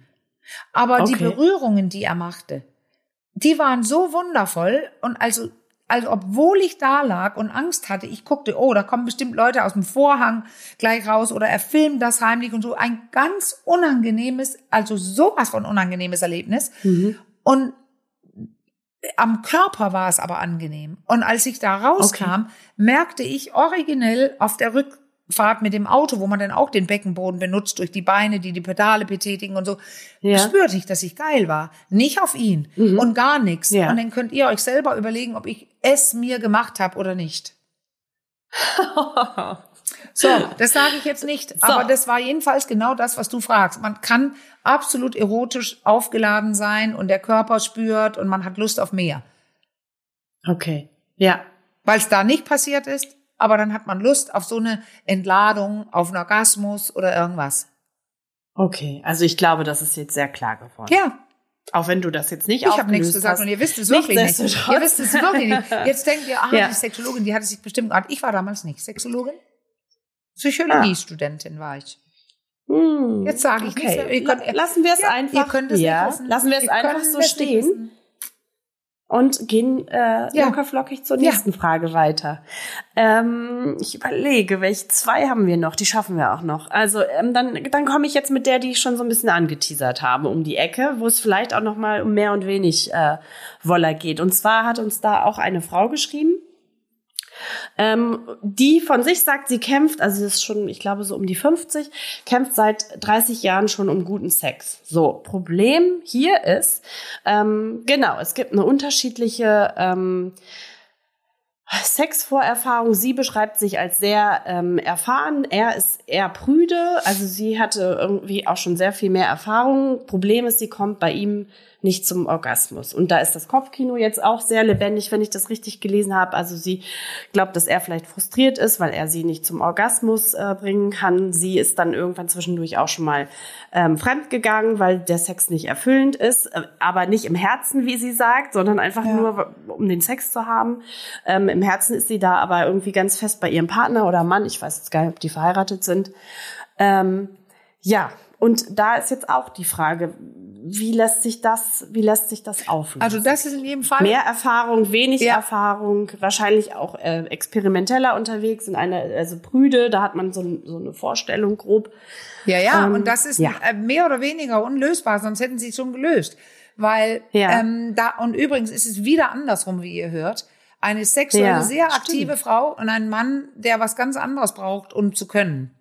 Aber okay. die Berührungen, die er machte, die waren so wundervoll und also also obwohl ich da lag und Angst hatte, ich guckte, oh, da kommen bestimmt Leute aus dem Vorhang gleich raus oder er filmt das heimlich und so. Ein ganz unangenehmes, also sowas von unangenehmes Erlebnis. Mhm. Und am Körper war es aber angenehm. Und als ich da rauskam, okay. merkte ich originell auf der Rück Fahrt mit dem Auto, wo man dann auch den Beckenboden benutzt durch die Beine, die die Pedale betätigen und so, ja. spürte ich, dass ich geil war. Nicht auf ihn mhm. und gar nichts. Ja. Und dann könnt ihr euch selber überlegen, ob ich es mir gemacht habe oder nicht. (laughs) so, das sage ich jetzt nicht, so. aber das war jedenfalls genau das, was du fragst. Man kann absolut erotisch aufgeladen sein und der Körper spürt und man hat Lust auf mehr. Okay, ja. Weil es da nicht passiert ist, aber dann hat man Lust auf so eine Entladung, auf einen Orgasmus oder irgendwas. Okay, also ich glaube, das ist jetzt sehr klar geworden. Ja. Auch wenn du das jetzt nicht Ich habe nichts gesagt hast, und ihr wisst es wirklich nicht. Ihr wisst es wirklich nicht. (laughs) Jetzt denkt ihr, ah, ja. die Sexologin, die hat es sich bestimmt gehabt. Ich war damals nicht Sexologin. Psychologiestudentin war ich. Hm. Jetzt sage ich okay. Könnt, lassen wir es ja, einfach. Ihr könnt es ja. Lassen wir es einfach so stehen und gehen äh, ja. locker flockig zur nächsten ja. Frage weiter. Ähm, ich überlege, welche zwei haben wir noch? Die schaffen wir auch noch. Also ähm, dann, dann komme ich jetzt mit der, die ich schon so ein bisschen angeteasert habe, um die Ecke, wo es vielleicht auch noch mal um mehr und wenig äh, Woller geht. Und zwar hat uns da auch eine Frau geschrieben ähm, die von sich sagt, sie kämpft, also sie ist schon, ich glaube, so um die 50, kämpft seit 30 Jahren schon um guten Sex. So, Problem hier ist, ähm, genau, es gibt eine unterschiedliche ähm, Sexvorerfahrung. Sie beschreibt sich als sehr ähm, erfahren. Er ist eher prüde. Also sie hatte irgendwie auch schon sehr viel mehr Erfahrung. Problem ist, sie kommt bei ihm nicht zum Orgasmus. Und da ist das Kopfkino jetzt auch sehr lebendig, wenn ich das richtig gelesen habe. Also sie glaubt, dass er vielleicht frustriert ist, weil er sie nicht zum Orgasmus äh, bringen kann. Sie ist dann irgendwann zwischendurch auch schon mal ähm, fremdgegangen, weil der Sex nicht erfüllend ist, äh, aber nicht im Herzen, wie sie sagt, sondern einfach ja. nur, um den Sex zu haben. Ähm, Im Herzen ist sie da aber irgendwie ganz fest bei ihrem Partner oder Mann. Ich weiß jetzt gar nicht, ob die verheiratet sind. Ähm, ja, und da ist jetzt auch die Frage, wie lässt sich das, wie lässt sich das auflösen? Also das ist in jedem Fall mehr Erfahrung, wenig ja. Erfahrung, wahrscheinlich auch äh, experimenteller unterwegs in einer, also prüde, da hat man so, so eine Vorstellung grob. Ja, ja, ähm, und das ist ja. Äh, mehr oder weniger unlösbar, sonst hätten sie es schon gelöst. Weil ja. ähm, da, und übrigens ist es wieder andersrum, wie ihr hört. Eine sexuelle, ja, sehr aktive. Frau und ein Mann, der was ganz anderes braucht, um zu können.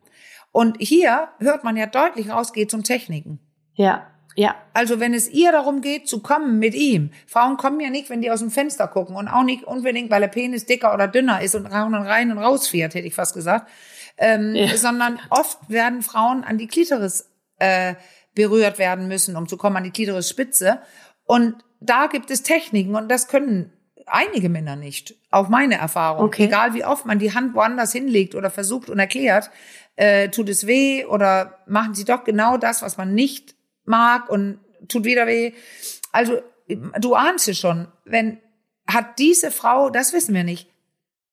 Und hier hört man ja deutlich raus, geht um Techniken. Ja. Ja. Also wenn es ihr darum geht, zu kommen mit ihm. Frauen kommen ja nicht, wenn die aus dem Fenster gucken und auch nicht unbedingt, weil der Penis dicker oder dünner ist und rein und rein und raus fährt, hätte ich fast gesagt. Ähm, ja. Sondern oft werden Frauen an die Klitoris äh, berührt werden müssen, um zu kommen an die Klitorisspitze. Und da gibt es Techniken und das können einige Männer nicht. Auch meine Erfahrung. Okay. Egal wie oft man die Hand woanders hinlegt oder versucht und erklärt, äh, tut es weh oder machen sie doch genau das, was man nicht mag und tut wieder weh. Also du ahnst es schon, wenn hat diese Frau, das wissen wir nicht,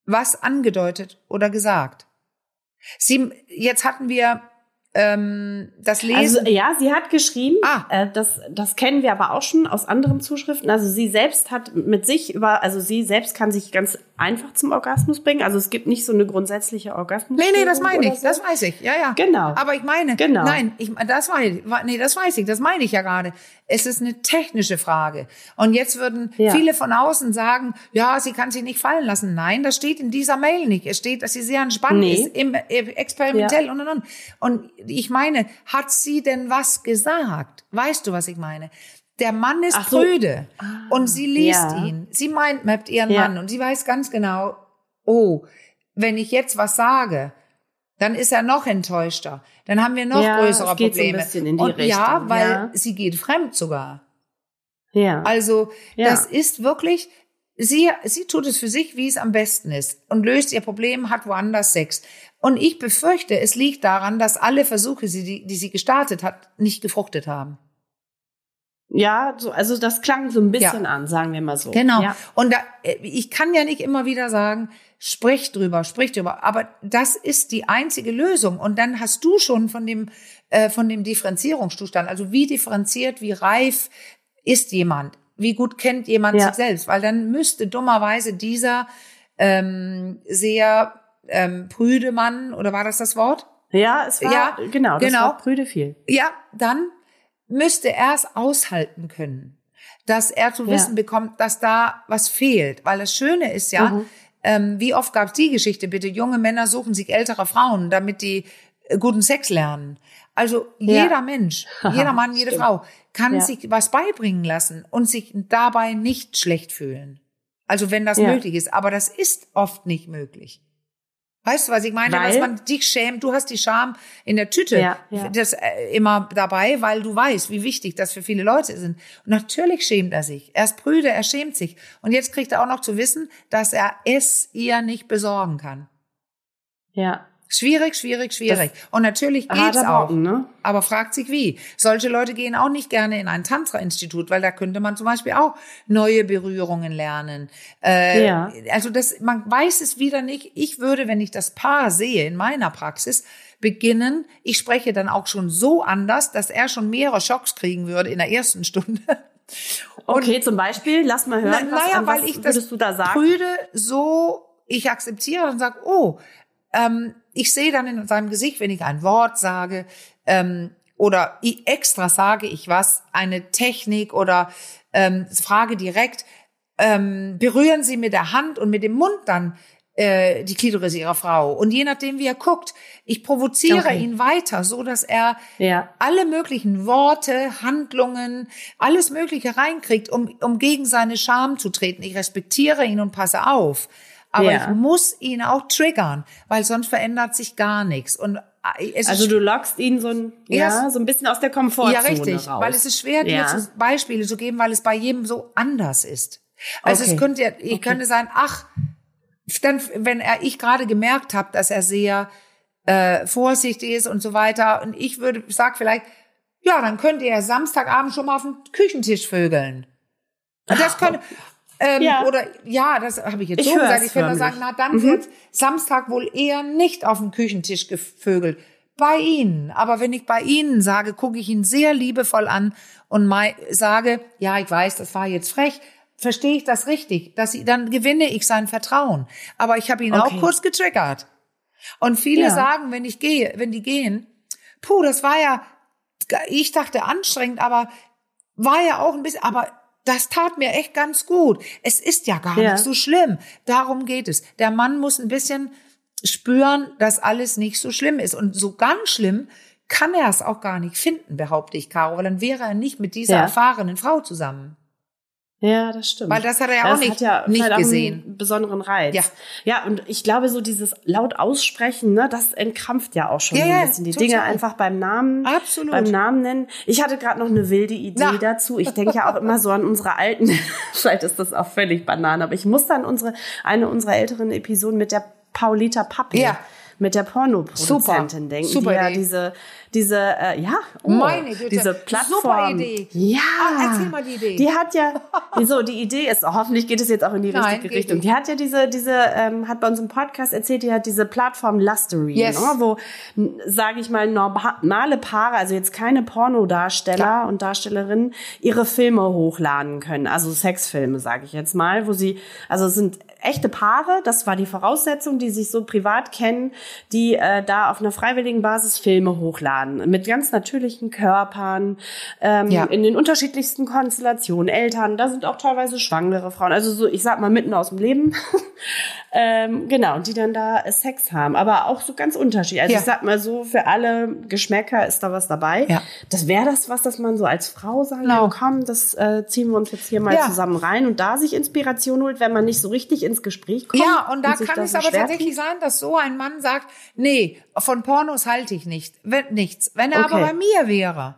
was angedeutet oder gesagt. Sie, jetzt hatten wir ähm, das Lesen. Also ja, sie hat geschrieben, ah. äh, das, das kennen wir aber auch schon aus anderen Zuschriften. Also sie selbst hat mit sich über, also sie selbst kann sich ganz einfach zum Orgasmus bringen. Also es gibt nicht so eine grundsätzliche Orgasmus. Nee, nee, das meine ich, so. das weiß ich. Ja, ja. Genau. Aber ich meine, genau. nein, ich, das weiß ich, nee, das weiß ich, das meine ich ja gerade. Es ist eine technische Frage. Und jetzt würden ja. viele von außen sagen, ja, sie kann sich nicht fallen lassen. Nein, das steht in dieser Mail nicht. Es steht, dass sie sehr entspannt nee. ist, im, äh, experimentell ja. und und und. Und ich meine, hat sie denn was gesagt? Weißt du, was ich meine? Der Mann ist so. prüde ah, und sie liest ja. ihn. Sie meint mappt ihren ja. Mann und sie weiß ganz genau, oh, wenn ich jetzt was sage, dann ist er noch enttäuschter. Dann haben wir noch ja, größere Probleme. So und Richtung. ja, weil sie geht fremd sogar. Ja. Also das ist wirklich, sie, sie tut es für sich, wie es am besten ist und löst ihr Problem, hat woanders Sex. Und ich befürchte, es liegt daran, dass alle Versuche, die, die sie gestartet hat, nicht gefruchtet haben. Ja, so, also das klang so ein bisschen ja. an, sagen wir mal so. Genau. Ja. Und da, äh, ich kann ja nicht immer wieder sagen, sprich drüber, sprich drüber. Aber das ist die einzige Lösung. Und dann hast du schon von dem, äh, von dem Differenzierungszustand, also wie differenziert, wie reif ist jemand, wie gut kennt jemand ja. sich selbst, weil dann müsste dummerweise dieser ähm, sehr ähm, prüde Mann, oder war das das Wort? Ja, es war, ja, genau, das genau. Wort prüde viel. Ja, dann müsste er es aushalten können, dass er zu wissen ja. bekommt, dass da was fehlt. Weil das Schöne ist ja, mhm. ähm, wie oft gab es die Geschichte, bitte, junge Männer suchen sich ältere Frauen, damit die äh, guten Sex lernen. Also jeder ja. Mensch, (laughs) jeder Mann, jede Frau kann ja. sich was beibringen lassen und sich dabei nicht schlecht fühlen. Also wenn das möglich ist. Aber das ist oft nicht möglich. Weißt du, was ich meine? Weil, dass man dich schämt. Du hast die Scham in der Tüte ja, ja. das äh, immer dabei, weil du weißt, wie wichtig das für viele Leute sind. Und natürlich schämt er sich. Er ist prüde, er schämt sich. Und jetzt kriegt er auch noch zu wissen, dass er es ihr nicht besorgen kann. Ja. Schwierig, schwierig, schwierig. Das und natürlich geht's auch. Brocken, ne? Aber fragt sich wie. Solche Leute gehen auch nicht gerne in ein Tantra-Institut, weil da könnte man zum Beispiel auch neue Berührungen lernen. Äh, ja. Also das, man weiß es wieder nicht. Ich würde, wenn ich das Paar sehe in meiner Praxis, beginnen. Ich spreche dann auch schon so anders, dass er schon mehrere Schocks kriegen würde in der ersten Stunde. Und, okay, zum Beispiel, lass mal hören. Na, naja, was, weil ich das da? Prüde so, ich akzeptiere und sage, oh, ähm, ich sehe dann in seinem Gesicht, wenn ich ein Wort sage ähm, oder extra sage ich was, eine Technik oder ähm, frage direkt, ähm, berühren Sie mit der Hand und mit dem Mund dann äh, die Klitoris ihrer Frau. Und je nachdem, wie er guckt, ich provoziere okay. ihn weiter, so dass er ja. alle möglichen Worte, Handlungen, alles Mögliche reinkriegt, um, um gegen seine Scham zu treten. Ich respektiere ihn und passe auf. Aber ja. ich muss ihn auch triggern, weil sonst verändert sich gar nichts. Und äh, also du lockst ihn so ein, ja, so ein bisschen aus der Komfortzone Ja, richtig, raus. weil es ist schwer, dir ja. Beispiele zu geben, weil es bei jedem so anders ist. Also okay. es könnte, ich okay. könnte sein, ach, dann, wenn er, ich gerade gemerkt habe, dass er sehr äh, vorsichtig ist und so weiter, und ich würde, sag vielleicht, ja, dann könnte er Samstagabend schon mal auf dem Küchentisch vögeln. Das könnte, ähm, ja. Oder ja, das habe ich jetzt ich so gesagt. Ich könnte sagen, na dann mhm. wird Samstag wohl eher nicht auf dem Küchentisch gevögelt. Bei Ihnen. Aber wenn ich bei Ihnen sage, gucke ich ihn sehr liebevoll an und sage, ja, ich weiß, das war jetzt frech, verstehe ich das richtig? Dass ich, dann gewinne ich sein Vertrauen. Aber ich habe ihn okay. auch kurz getriggert. Und viele ja. sagen, wenn ich gehe, wenn die gehen, puh, das war ja, ich dachte anstrengend, aber war ja auch ein bisschen, aber das tat mir echt ganz gut. Es ist ja gar ja. nicht so schlimm. Darum geht es. Der Mann muss ein bisschen spüren, dass alles nicht so schlimm ist. Und so ganz schlimm kann er es auch gar nicht finden, behaupte ich, Caro, weil dann wäre er nicht mit dieser ja. erfahrenen Frau zusammen. Ja, das stimmt. Weil das hat er ja das auch nicht, ja nicht gesehen. Einen besonderen Reiz. Ja. ja, und ich glaube, so dieses laut aussprechen, ne, das entkrampft ja auch schon ja, ein bisschen. Die total. Dinge einfach beim Namen, Absolut. beim Namen nennen. Ich hatte gerade noch eine wilde Idee Na. dazu. Ich denke ja auch immer so an unsere alten, (laughs) vielleicht ist das auch völlig Banane, aber ich musste an unsere, eine unserer älteren Episoden mit der Paulita Pappe. Ja mit der Pornoproduzentin denken, Super die ja diese diese äh, ja oh, meine Güte. diese Plattform. Super Idee. Ja. Ah, erzähl mal die Idee. Die hat ja so die Idee ist hoffentlich geht es jetzt auch in die Nein, richtige Richtung. Die hat ja diese diese ähm, hat bei uns im Podcast erzählt, die hat diese Plattform Lustery, yes. ne, wo sage ich mal normale Paare, also jetzt keine Pornodarsteller Klar. und Darstellerinnen ihre Filme hochladen können, also Sexfilme sage ich jetzt mal, wo sie also es sind echte Paare, das war die Voraussetzung, die sich so privat kennen, die äh, da auf einer freiwilligen Basis Filme hochladen. Mit ganz natürlichen Körpern, ähm, ja. in den unterschiedlichsten Konstellationen. Eltern, da sind auch teilweise schwangere Frauen. Also so, ich sag mal, mitten aus dem Leben. (laughs) ähm, genau, die dann da Sex haben. Aber auch so ganz unterschiedlich. Also ja. ich sag mal so, für alle Geschmäcker ist da was dabei. Ja. Das wäre das was, dass man so als Frau sagen genau. kann, komm, das äh, ziehen wir uns jetzt hier mal zusammen rein und da sich Inspiration holt, wenn man nicht so richtig ins Gespräch kommt. Ja, und da und kann es aber tatsächlich sein, dass so ein Mann sagt, nee, von Pornos halte ich nicht, nichts. Wenn er okay. aber bei mir wäre,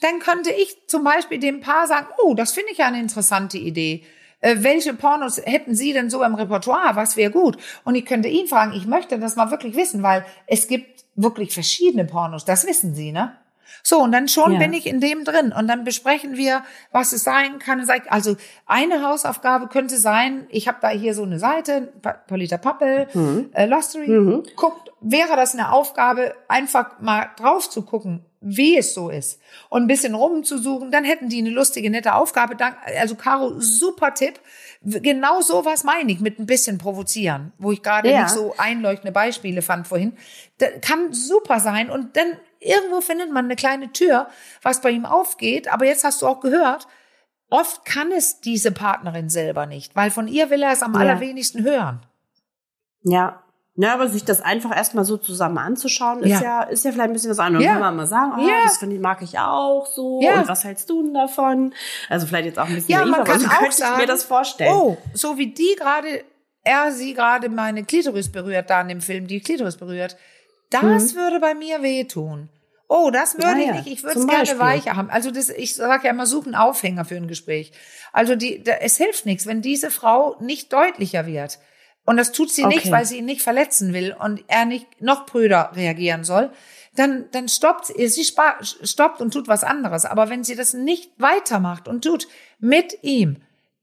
dann könnte ich zum Beispiel dem Paar sagen, oh, das finde ich ja eine interessante Idee. Äh, welche Pornos hätten Sie denn so im Repertoire? Was wäre gut? Und ich könnte ihn fragen, ich möchte das mal wirklich wissen, weil es gibt wirklich verschiedene Pornos, das wissen Sie, ne? So, und dann schon ja. bin ich in dem drin. Und dann besprechen wir, was es sein kann. Also eine Hausaufgabe könnte sein, ich habe da hier so eine Seite, Polita Pappel, mhm. äh, Lostery, mhm. guckt, wäre das eine Aufgabe, einfach mal drauf zu gucken, wie es so ist und ein bisschen rumzusuchen, dann hätten die eine lustige, nette Aufgabe. Also Caro, super Tipp. Genau sowas meine ich mit ein bisschen provozieren, wo ich gerade ja. nicht so einleuchtende Beispiele fand vorhin. Das kann super sein und dann irgendwo findet man eine kleine Tür, was bei ihm aufgeht. Aber jetzt hast du auch gehört, oft kann es diese Partnerin selber nicht, weil von ihr will er es am ja. allerwenigsten hören. Ja, ja, aber sich das einfach erstmal so zusammen anzuschauen, ist ja, ja ist ja vielleicht ein bisschen was anderes. Ja. Kann man mal sagen, oh, ja. das finde ich, mag ich auch so. Ja. Und was hältst du denn davon? Also vielleicht jetzt auch ein bisschen ja, naiv, man kann aber so auch sagen, mir das vorstellen. Oh, so wie die gerade, er sie gerade meine Klitoris berührt, da in dem Film, die Klitoris berührt. Das mhm. würde bei mir wehtun. Oh, das würde ah, ich nicht. Ich würde es gerne weicher haben. Also das, ich sage ja immer, suchen Aufhänger für ein Gespräch. Also die, da, es hilft nichts, wenn diese Frau nicht deutlicher wird. Und das tut sie okay. nicht, weil sie ihn nicht verletzen will und er nicht noch prüder reagieren soll. Dann, dann stoppt sie, sie stoppt und tut was anderes. Aber wenn sie das nicht weitermacht und tut mit ihm,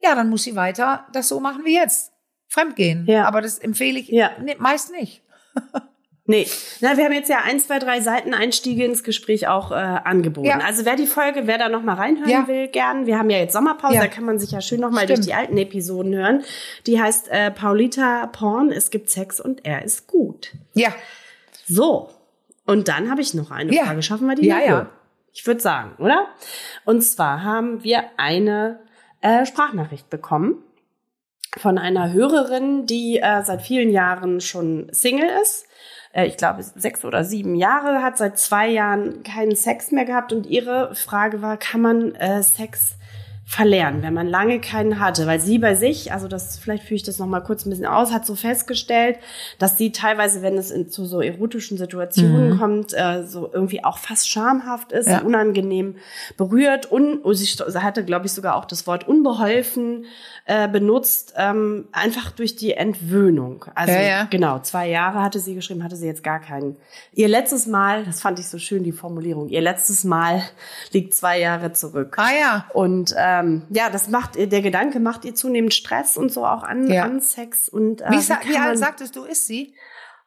ja, dann muss sie weiter das so machen wie jetzt. Fremdgehen. Ja. Aber das empfehle ich ja. meist nicht. (laughs) Nee, na, wir haben jetzt ja ein, zwei, drei Seiten Einstiege ins Gespräch auch äh, angeboten. Ja. Also wer die Folge, wer da noch mal reinhören ja. will, gern. Wir haben ja jetzt Sommerpause, ja. da kann man sich ja schön noch mal durch die alten Episoden hören. Die heißt äh, Paulita Porn, es gibt Sex und er ist gut. Ja. So, und dann habe ich noch eine. Frage. Schaffen wir die? Ja, ja. Ich würde sagen, oder? Und zwar haben wir eine äh, Sprachnachricht bekommen von einer Hörerin, die äh, seit vielen Jahren schon Single ist äh, ich glaube, sechs oder sieben Jahre, hat seit zwei Jahren keinen Sex mehr gehabt. Und ihre Frage war, kann man äh, Sex verlernen, wenn man lange keinen hatte, weil sie bei sich, also das vielleicht führe ich das noch mal kurz ein bisschen aus, hat so festgestellt, dass sie teilweise, wenn es in, zu so erotischen Situationen mhm. kommt, äh, so irgendwie auch fast schamhaft ist, ja. unangenehm berührt und, und sie hatte, glaube ich, sogar auch das Wort unbeholfen äh, benutzt, ähm, einfach durch die Entwöhnung. Also ja, ja. genau, zwei Jahre hatte sie geschrieben, hatte sie jetzt gar keinen. Ihr letztes Mal, das fand ich so schön, die Formulierung, ihr letztes Mal liegt zwei Jahre zurück. Ah ja. Und ähm, ja, das macht, der Gedanke macht ihr zunehmend Stress und so auch an, ja. an Sex. Und, äh, wie, wie, wie alt sagtest du, ist sie?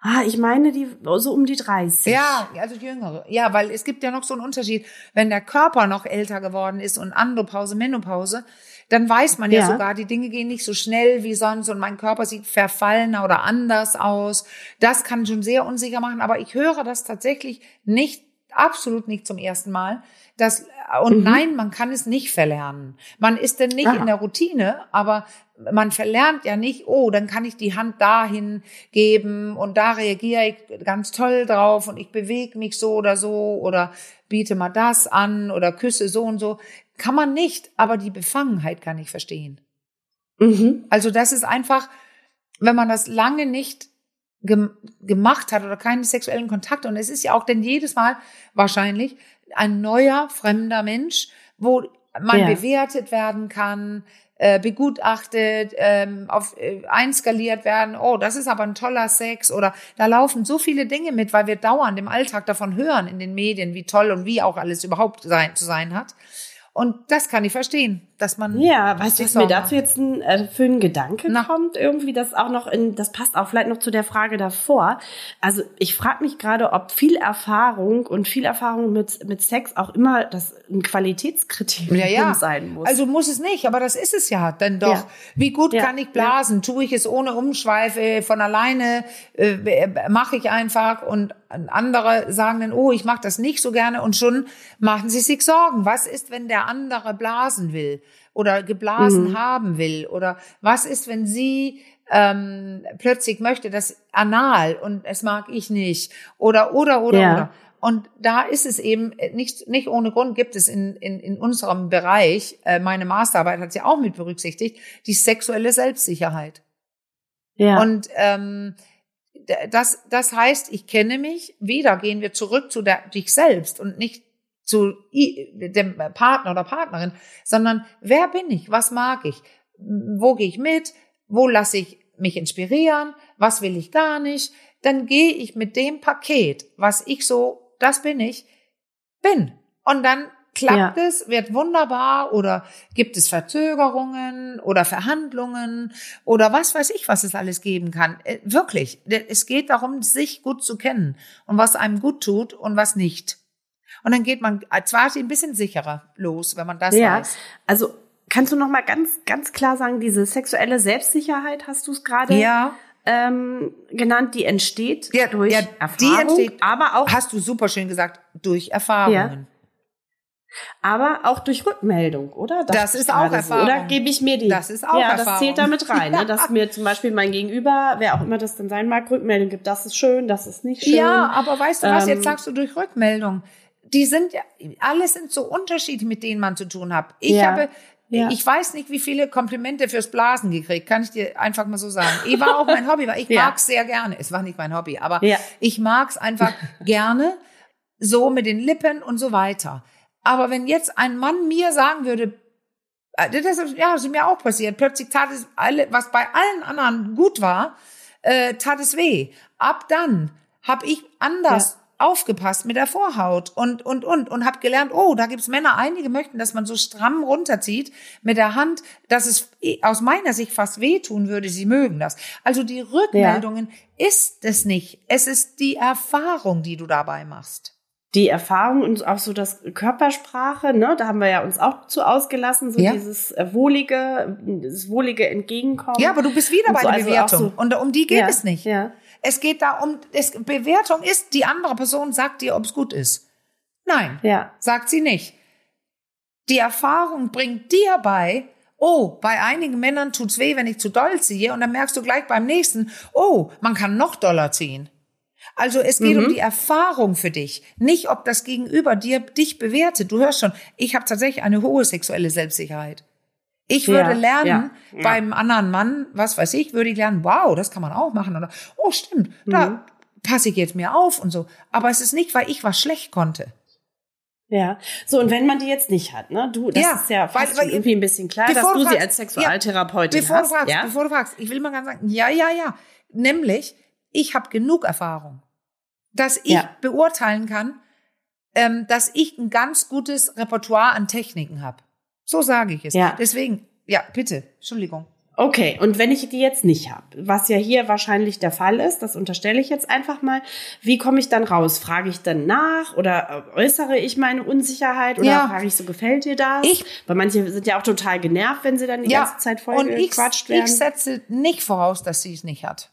Ah, ich meine die so um die 30. Ja, also die jüngere. Ja, weil es gibt ja noch so einen Unterschied, wenn der Körper noch älter geworden ist und Andropause, Menopause, dann weiß man ja, ja, sogar, die Dinge gehen nicht so schnell wie sonst und mein Körper sieht verfallener oder anders aus. Das kann schon sehr unsicher machen, aber ich höre das tatsächlich nicht, absolut nicht zum ersten Mal, dass und mhm. nein, man kann es nicht verlernen. Man ist denn nicht Aha. in der Routine, aber man verlernt ja nicht, oh, dann kann ich die Hand dahin geben und da reagiere ich ganz toll drauf und ich bewege mich so oder so oder biete mal das an oder küsse so und so. Kann man nicht, aber die Befangenheit kann ich verstehen. Mhm. Also das ist einfach, wenn man das lange nicht gem gemacht hat oder keinen sexuellen Kontakt und es ist ja auch denn jedes Mal wahrscheinlich ein neuer fremder Mensch, wo man ja. bewertet werden kann, äh, begutachtet, ähm, auf äh, einskaliert werden, oh, das ist aber ein toller Sex oder da laufen so viele Dinge mit, weil wir dauernd im Alltag davon hören in den Medien, wie toll und wie auch alles überhaupt sein, zu sein hat. Und das kann ich verstehen, dass man. Ja, weißt du, was mir dazu jetzt ein, äh, für ein Gedanke Na. kommt? Irgendwie, das auch noch in, das passt auch vielleicht noch zu der Frage davor. Also ich frage mich gerade, ob viel Erfahrung und viel Erfahrung mit, mit Sex auch immer das ein Qualitätskriterium ja, ja. sein muss. Also muss es nicht, aber das ist es ja denn doch. Ja. Wie gut kann ich blasen? Tue ich es ohne Umschweife von alleine? Äh, Mache ich einfach und andere sagen dann, oh, ich mache das nicht so gerne und schon machen sie sich Sorgen. Was ist, wenn der andere blasen will oder geblasen mhm. haben will? Oder was ist, wenn sie ähm, plötzlich möchte das anal und es mag ich nicht? Oder, oder, oder, ja. oder. Und da ist es eben nicht, nicht ohne Grund gibt es in, in, in unserem Bereich, äh, meine Masterarbeit hat sie auch mit berücksichtigt, die sexuelle Selbstsicherheit. Ja. Und ähm, das, das heißt, ich kenne mich, wieder gehen wir zurück zu der, dich selbst und nicht zu dem Partner oder Partnerin, sondern wer bin ich? Was mag ich? Wo gehe ich mit? Wo lasse ich mich inspirieren? Was will ich gar nicht? Dann gehe ich mit dem Paket, was ich so, das bin ich, bin. Und dann Klappt ja. es, wird wunderbar oder gibt es Verzögerungen oder Verhandlungen oder was weiß ich, was es alles geben kann. Äh, wirklich, es geht darum, sich gut zu kennen und was einem gut tut und was nicht. Und dann geht man zwar ein bisschen sicherer los, wenn man das ja, weiß. Also kannst du noch mal ganz ganz klar sagen, diese sexuelle Selbstsicherheit hast du es gerade ja. ähm, genannt, die entsteht ja, durch ja, Erfahrung, die entsteht, aber auch hast du super schön gesagt durch Erfahrungen. Ja. Aber auch durch Rückmeldung, oder? Das, das ist auch Erfahrung. So. Oder gebe ich mir die? Das ist auch ja, Erfahrung. das zählt damit rein, ne? dass (laughs) mir zum Beispiel mein Gegenüber, wer auch immer das dann sein mag, Rückmeldung gibt. Das ist schön, das ist nicht schön. Ja, aber weißt du was? Ähm, jetzt sagst du durch Rückmeldung. Die sind ja, alles sind so Unterschiede, mit denen man zu tun hat. Ich ja. habe ja. Ich weiß nicht, wie viele Komplimente fürs Blasen gekriegt, kann ich dir einfach mal so sagen. Ich war auch mein Hobby, weil ich (laughs) ja. mag's sehr gerne. Es war nicht mein Hobby, aber ja. ich mag's einfach (laughs) gerne, so mit den Lippen und so weiter. Aber wenn jetzt ein Mann mir sagen würde, äh, das ist, ja, das ist mir auch passiert. Plötzlich tat es alle, was bei allen anderen gut war, äh, tat es weh. Ab dann habe ich anders. Aufgepasst mit der Vorhaut und und und und habe gelernt, oh, da gibt's Männer, einige möchten, dass man so stramm runterzieht mit der Hand, dass es aus meiner Sicht fast wehtun würde, sie mögen das. Also die Rückmeldungen ja. ist es nicht, es ist die Erfahrung, die du dabei machst die Erfahrung und auch so das Körpersprache, ne, da haben wir ja uns auch zu ausgelassen, so ja. dieses äh, wohlige, das wohlige Entgegenkommen. Ja, aber du bist wieder bei so, der also Bewertung so, und um die geht ja, es nicht. Ja. Es geht da um, es, Bewertung ist, die andere Person sagt dir, ob es gut ist. Nein, ja. sagt sie nicht. Die Erfahrung bringt dir bei, oh, bei einigen Männern tut's weh, wenn ich zu doll ziehe und dann merkst du gleich beim nächsten, oh, man kann noch doller ziehen. Also es geht mhm. um die Erfahrung für dich, nicht ob das Gegenüber dir dich bewertet. Du hörst schon, ich habe tatsächlich eine hohe sexuelle Selbstsicherheit. Ich würde ja, lernen ja, ja. beim anderen Mann, was weiß ich, würde ich lernen, wow, das kann man auch machen oder oh stimmt, mhm. da passe ich jetzt mir auf und so. Aber es ist nicht, weil ich was schlecht konnte. Ja, so und wenn man die jetzt nicht hat, ne, du, das ja, ist ja fast weil, weil, irgendwie ein bisschen klar, dass du, du fragst, sie als Sexualtherapeutin bevor hast. Du fragst, ja? Bevor du fragst, ich will mal ganz sagen, ja, ja, ja, nämlich ich habe genug Erfahrung, dass ich ja. beurteilen kann, ähm, dass ich ein ganz gutes Repertoire an Techniken habe. So sage ich es. Ja. Deswegen, ja, bitte, Entschuldigung. Okay, und wenn ich die jetzt nicht habe, was ja hier wahrscheinlich der Fall ist, das unterstelle ich jetzt einfach mal, wie komme ich dann raus? Frage ich dann nach oder äh, äußere ich meine Unsicherheit oder ja. frage ich so, gefällt dir das? Ich, Weil manche sind ja auch total genervt, wenn sie dann die ja. ganze Zeit voll gequatscht werden. Ich setze nicht voraus, dass sie es nicht hat.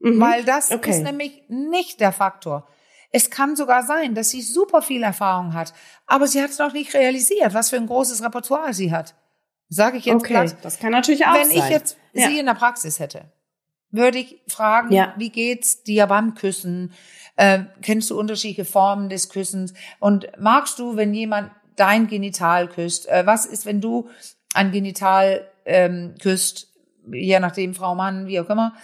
Mhm. Weil das okay. ist nämlich nicht der Faktor. Es kann sogar sein, dass sie super viel Erfahrung hat, aber sie hat es noch nicht realisiert, was für ein großes Repertoire sie hat. Sage ich jetzt okay, platt. Das kann natürlich auch Wenn sein. ich jetzt ja. sie in der Praxis hätte, würde ich fragen, ja. wie geht's dir beim Küssen? Äh, kennst du unterschiedliche Formen des Küssens? Und magst du, wenn jemand dein Genital küsst? Äh, was ist, wenn du ein Genital ähm, küsst, je nachdem Frau, Mann, wie auch immer?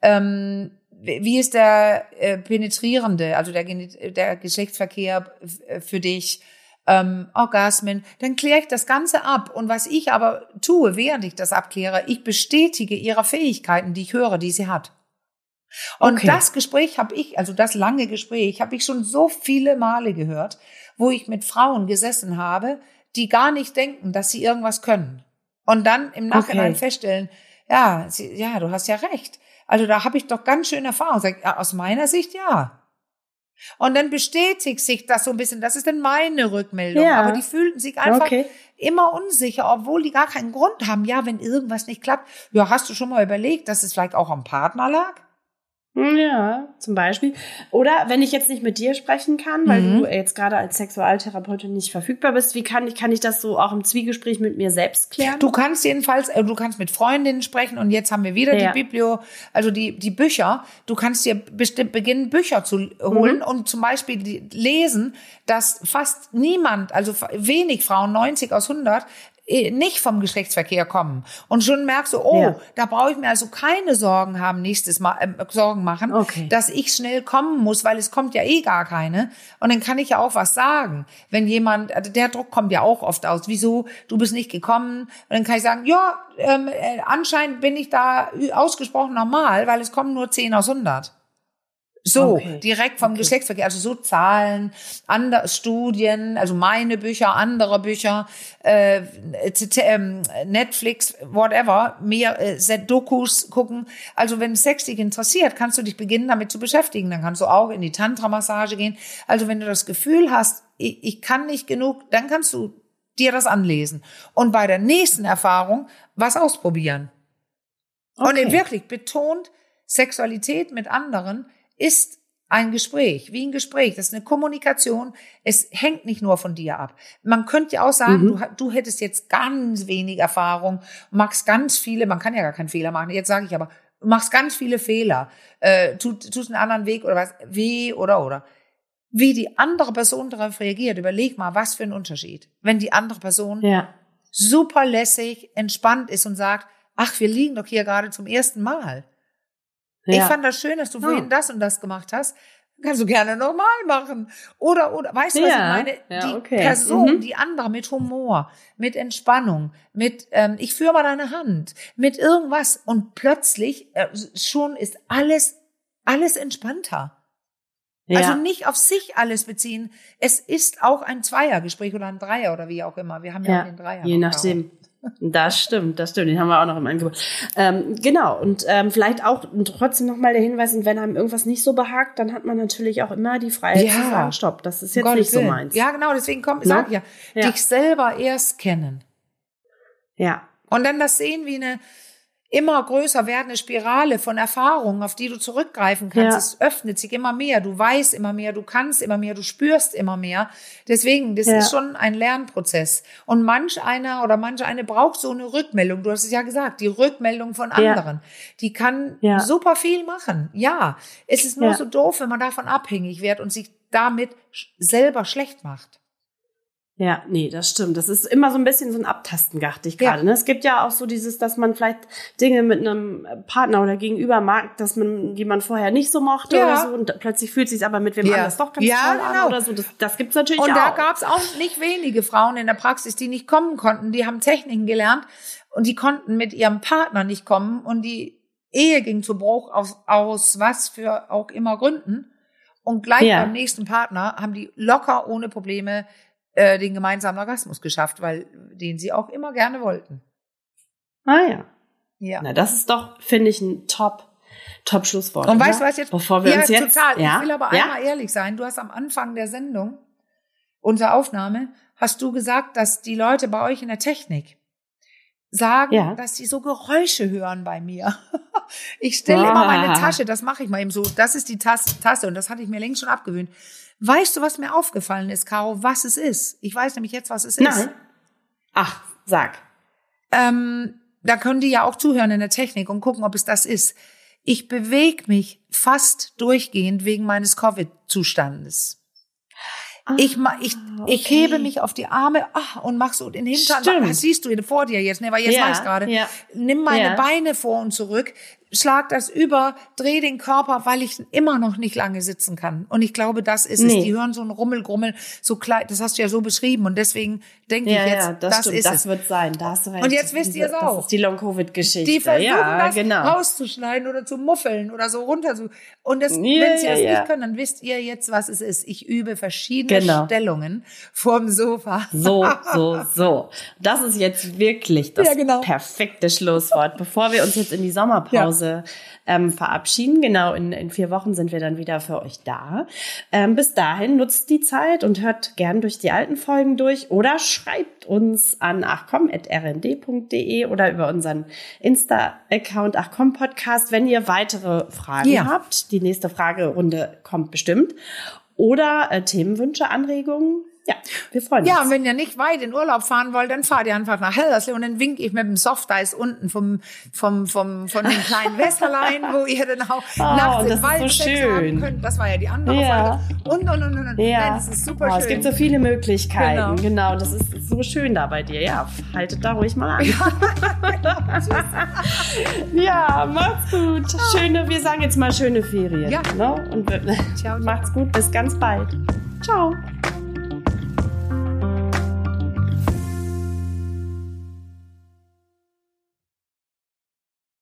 Ähm, wie ist der äh, penetrierende, also der, der Geschlechtsverkehr für dich? ähm, Orgasmen, dann kläre ich das Ganze ab. Und was ich aber tue, während ich das abkläre, ich bestätige ihre Fähigkeiten, die ich höre, die sie hat. Und okay. das Gespräch habe ich, also das lange Gespräch, habe ich schon so viele Male gehört, wo ich mit Frauen gesessen habe, die gar nicht denken, dass sie irgendwas können. Und dann im Nachhinein okay. feststellen, ja, sie, ja, du hast ja recht. Also da habe ich doch ganz schön Erfahrung. Sag, ja, aus meiner Sicht ja. Und dann bestätigt sich das so ein bisschen. Das ist dann meine Rückmeldung. Ja. Aber die fühlten sich einfach okay. immer unsicher, obwohl die gar keinen Grund haben. Ja, wenn irgendwas nicht klappt, ja, hast du schon mal überlegt, dass es vielleicht auch am Partner lag? Ja, zum Beispiel. Oder wenn ich jetzt nicht mit dir sprechen kann, weil mhm. du jetzt gerade als Sexualtherapeutin nicht verfügbar bist, wie kann ich, kann ich das so auch im Zwiegespräch mit mir selbst klären? Du kannst jedenfalls, äh, du kannst mit Freundinnen sprechen und jetzt haben wir wieder ja. die Biblio, also die, die Bücher. Du kannst dir bestimmt beginnen, Bücher zu holen mhm. und zum Beispiel lesen, dass fast niemand, also wenig Frauen, 90 aus 100, äh, nicht vom Geschlechtsverkehr kommen. Und schon merkst du, oh, ja. da brauche ich mir also keine Sorgen haben, nächstes Mal äh, Sorgen machen, okay. dass ich schnell kommen muss, weil es kommt ja eh gar keine. Und dann kann ich ja auch was sagen. Wenn jemand, also der Druck kommt ja auch oft aus. Wieso? Du bist nicht gekommen. Und dann kann ich sagen, ja, ähm, äh, anscheinend bin ich da ausgesprochen normal, weil es kommen nur 10 aus 100. So, okay. direkt vom okay. Geschlechtsverkehr, also so Zahlen, andere Studien, also meine Bücher, andere Bücher, äh, ähm, Netflix, whatever, mehr äh, Dokus gucken. Also wenn Sex dich interessiert, kannst du dich beginnen, damit zu beschäftigen. Dann kannst du auch in die Tantra-Massage gehen. Also wenn du das Gefühl hast, ich, ich kann nicht genug, dann kannst du dir das anlesen. Und bei der nächsten Erfahrung was ausprobieren. Okay. Und wirklich betont Sexualität mit anderen ist ein Gespräch, wie ein Gespräch. Das ist eine Kommunikation. Es hängt nicht nur von dir ab. Man könnte ja auch sagen, mhm. du, du hättest jetzt ganz wenig Erfahrung, machst ganz viele, man kann ja gar keinen Fehler machen. Jetzt sage ich aber, du machst ganz viele Fehler, äh, tut, tust einen anderen Weg oder was, weh oder oder. Wie die andere Person darauf reagiert, überleg mal, was für ein Unterschied. Wenn die andere Person ja. super lässig, entspannt ist und sagt, ach, wir liegen doch hier gerade zum ersten Mal. Ja. Ich fand das schön, dass du vorhin ja. das und das gemacht hast. Kannst du gerne nochmal machen. Oder, oder, weißt du, was ja. ich meine? Die okay. Person, mhm. die andere mit Humor, mit Entspannung, mit, ähm, ich führe mal deine Hand, mit irgendwas. Und plötzlich, äh, schon ist alles, alles entspannter. Ja. Also nicht auf sich alles beziehen. Es ist auch ein Zweiergespräch oder ein Dreier oder wie auch immer. Wir haben ja, ja den Dreier. Je nachdem. Das stimmt, das stimmt. Den haben wir auch noch im Angebot. Ähm, genau. Und ähm, vielleicht auch trotzdem nochmal der Hinweis, wenn einem irgendwas nicht so behagt, dann hat man natürlich auch immer die Freiheit ja. zu sagen, stopp, das ist jetzt Gott nicht so meins. Ja, genau, deswegen kommt, no? sag ja, ja, dich selber erst kennen. Ja. Und dann das sehen wie eine, immer größer werdende Spirale von Erfahrungen, auf die du zurückgreifen kannst. Ja. Es öffnet sich immer mehr. Du weißt immer mehr, du kannst immer mehr, du spürst immer mehr. Deswegen, das ja. ist schon ein Lernprozess. Und manch einer oder manch eine braucht so eine Rückmeldung. Du hast es ja gesagt, die Rückmeldung von anderen. Ja. Die kann super viel machen. Ja. Es ist nur so doof, wenn man davon abhängig wird und sich damit selber schlecht macht. Ja, nee, das stimmt. Das ist immer so ein bisschen so ein Abtasten, dachte ich gerade. Ja. Ne? Es gibt ja auch so dieses, dass man vielleicht Dinge mit einem Partner oder Gegenüber mag, dass man, die man vorher nicht so mochte ja. oder so, und plötzlich fühlt sich aber mit wem ja. anders doch ganz ja, toll genau. an oder so. Das, das gibt's natürlich und auch. Und da gab's auch nicht wenige Frauen in der Praxis, die nicht kommen konnten. Die haben Techniken gelernt und die konnten mit ihrem Partner nicht kommen und die Ehe ging zu Bruch aus, aus was für auch immer Gründen. Und gleich beim nächsten Partner haben die locker ohne Probleme äh, den gemeinsamen Orgasmus geschafft, weil den sie auch immer gerne wollten. Ah ja. Ja. Na, das ist doch, finde ich, ein Top, Top Schlusswort. Und weißt du was jetzt? Bevor wir ja, uns jetzt, total. Ja? Ich will aber ja? einmal ehrlich sein. Du hast am Anfang der Sendung, unserer Aufnahme, hast du gesagt, dass die Leute bei euch in der Technik sagen, ja. dass sie so Geräusche hören bei mir. (laughs) ich stelle immer meine Tasche, das mache ich mal eben so. Das ist die Tasse, Tasse und das hatte ich mir längst schon abgewöhnt. Weißt du, was mir aufgefallen ist, Caro, was es ist? Ich weiß nämlich jetzt, was es ist. Nein. Ach, sag. Ähm, da können die ja auch zuhören in der Technik und gucken, ob es das ist. Ich bewege mich fast durchgehend wegen meines Covid-Zustandes. Ah, ich, ich, okay. ich hebe mich auf die Arme ah, und mach so den Hintern. Stimmt. Das siehst du vor dir jetzt, ne? Weil jetzt ja, mach ich gerade. Ja. Nimm meine ja. Beine vor und zurück schlag das über, dreh den Körper, weil ich immer noch nicht lange sitzen kann. Und ich glaube, das ist nee. es. Die hören so ein Rummel, Grummel, so klein, das hast du ja so beschrieben. Und deswegen denke ja, ich jetzt, ja, das, das ist das es. wird sein. Da hast du recht. Und jetzt wisst ihr es auch. Das ist die Long-Covid-Geschichte. Die versuchen ja, das genau. rauszuschneiden oder zu muffeln oder so runter zu. Und das, ja, wenn sie das nicht können, dann wisst ihr jetzt, was es ist. Ich übe verschiedene genau. Stellungen vorm Sofa. So, (laughs) so, so. Das ist jetzt wirklich das genau. perfekte Schlusswort. Bevor wir uns jetzt in die Sommerpause ähm, verabschieden. Genau, in, in vier Wochen sind wir dann wieder für euch da. Ähm, bis dahin nutzt die Zeit und hört gern durch die alten Folgen durch oder schreibt uns an achcom.rnd.de oder über unseren Insta-Account achcom Podcast, wenn ihr weitere Fragen ja. habt. Die nächste Fragerunde kommt bestimmt. Oder äh, Themenwünsche, Anregungen, ja, wir freuen uns. Ja, und wenn ihr nicht weit in Urlaub fahren wollt, dann fahrt ihr einfach nach Hellerslee und dann wink ich mit dem Softeis unten vom, vom, vom, von den kleinen (laughs) Wässerlein, wo ihr dann auch oh, nachts im Wald so schön. könnt. Das war ja die andere ja. Folge. Und, und, und, und. Ja. Nein, das ist super oh, schön. Es gibt so viele Möglichkeiten. Genau. genau. Das ist so schön da bei dir. Ja, haltet da ruhig mal an. ja, (laughs) macht's gut. Schöne, wir sagen jetzt mal schöne Ferien. Ja. Ne? Und Ciao. macht's gut. Bis ganz bald. Ciao.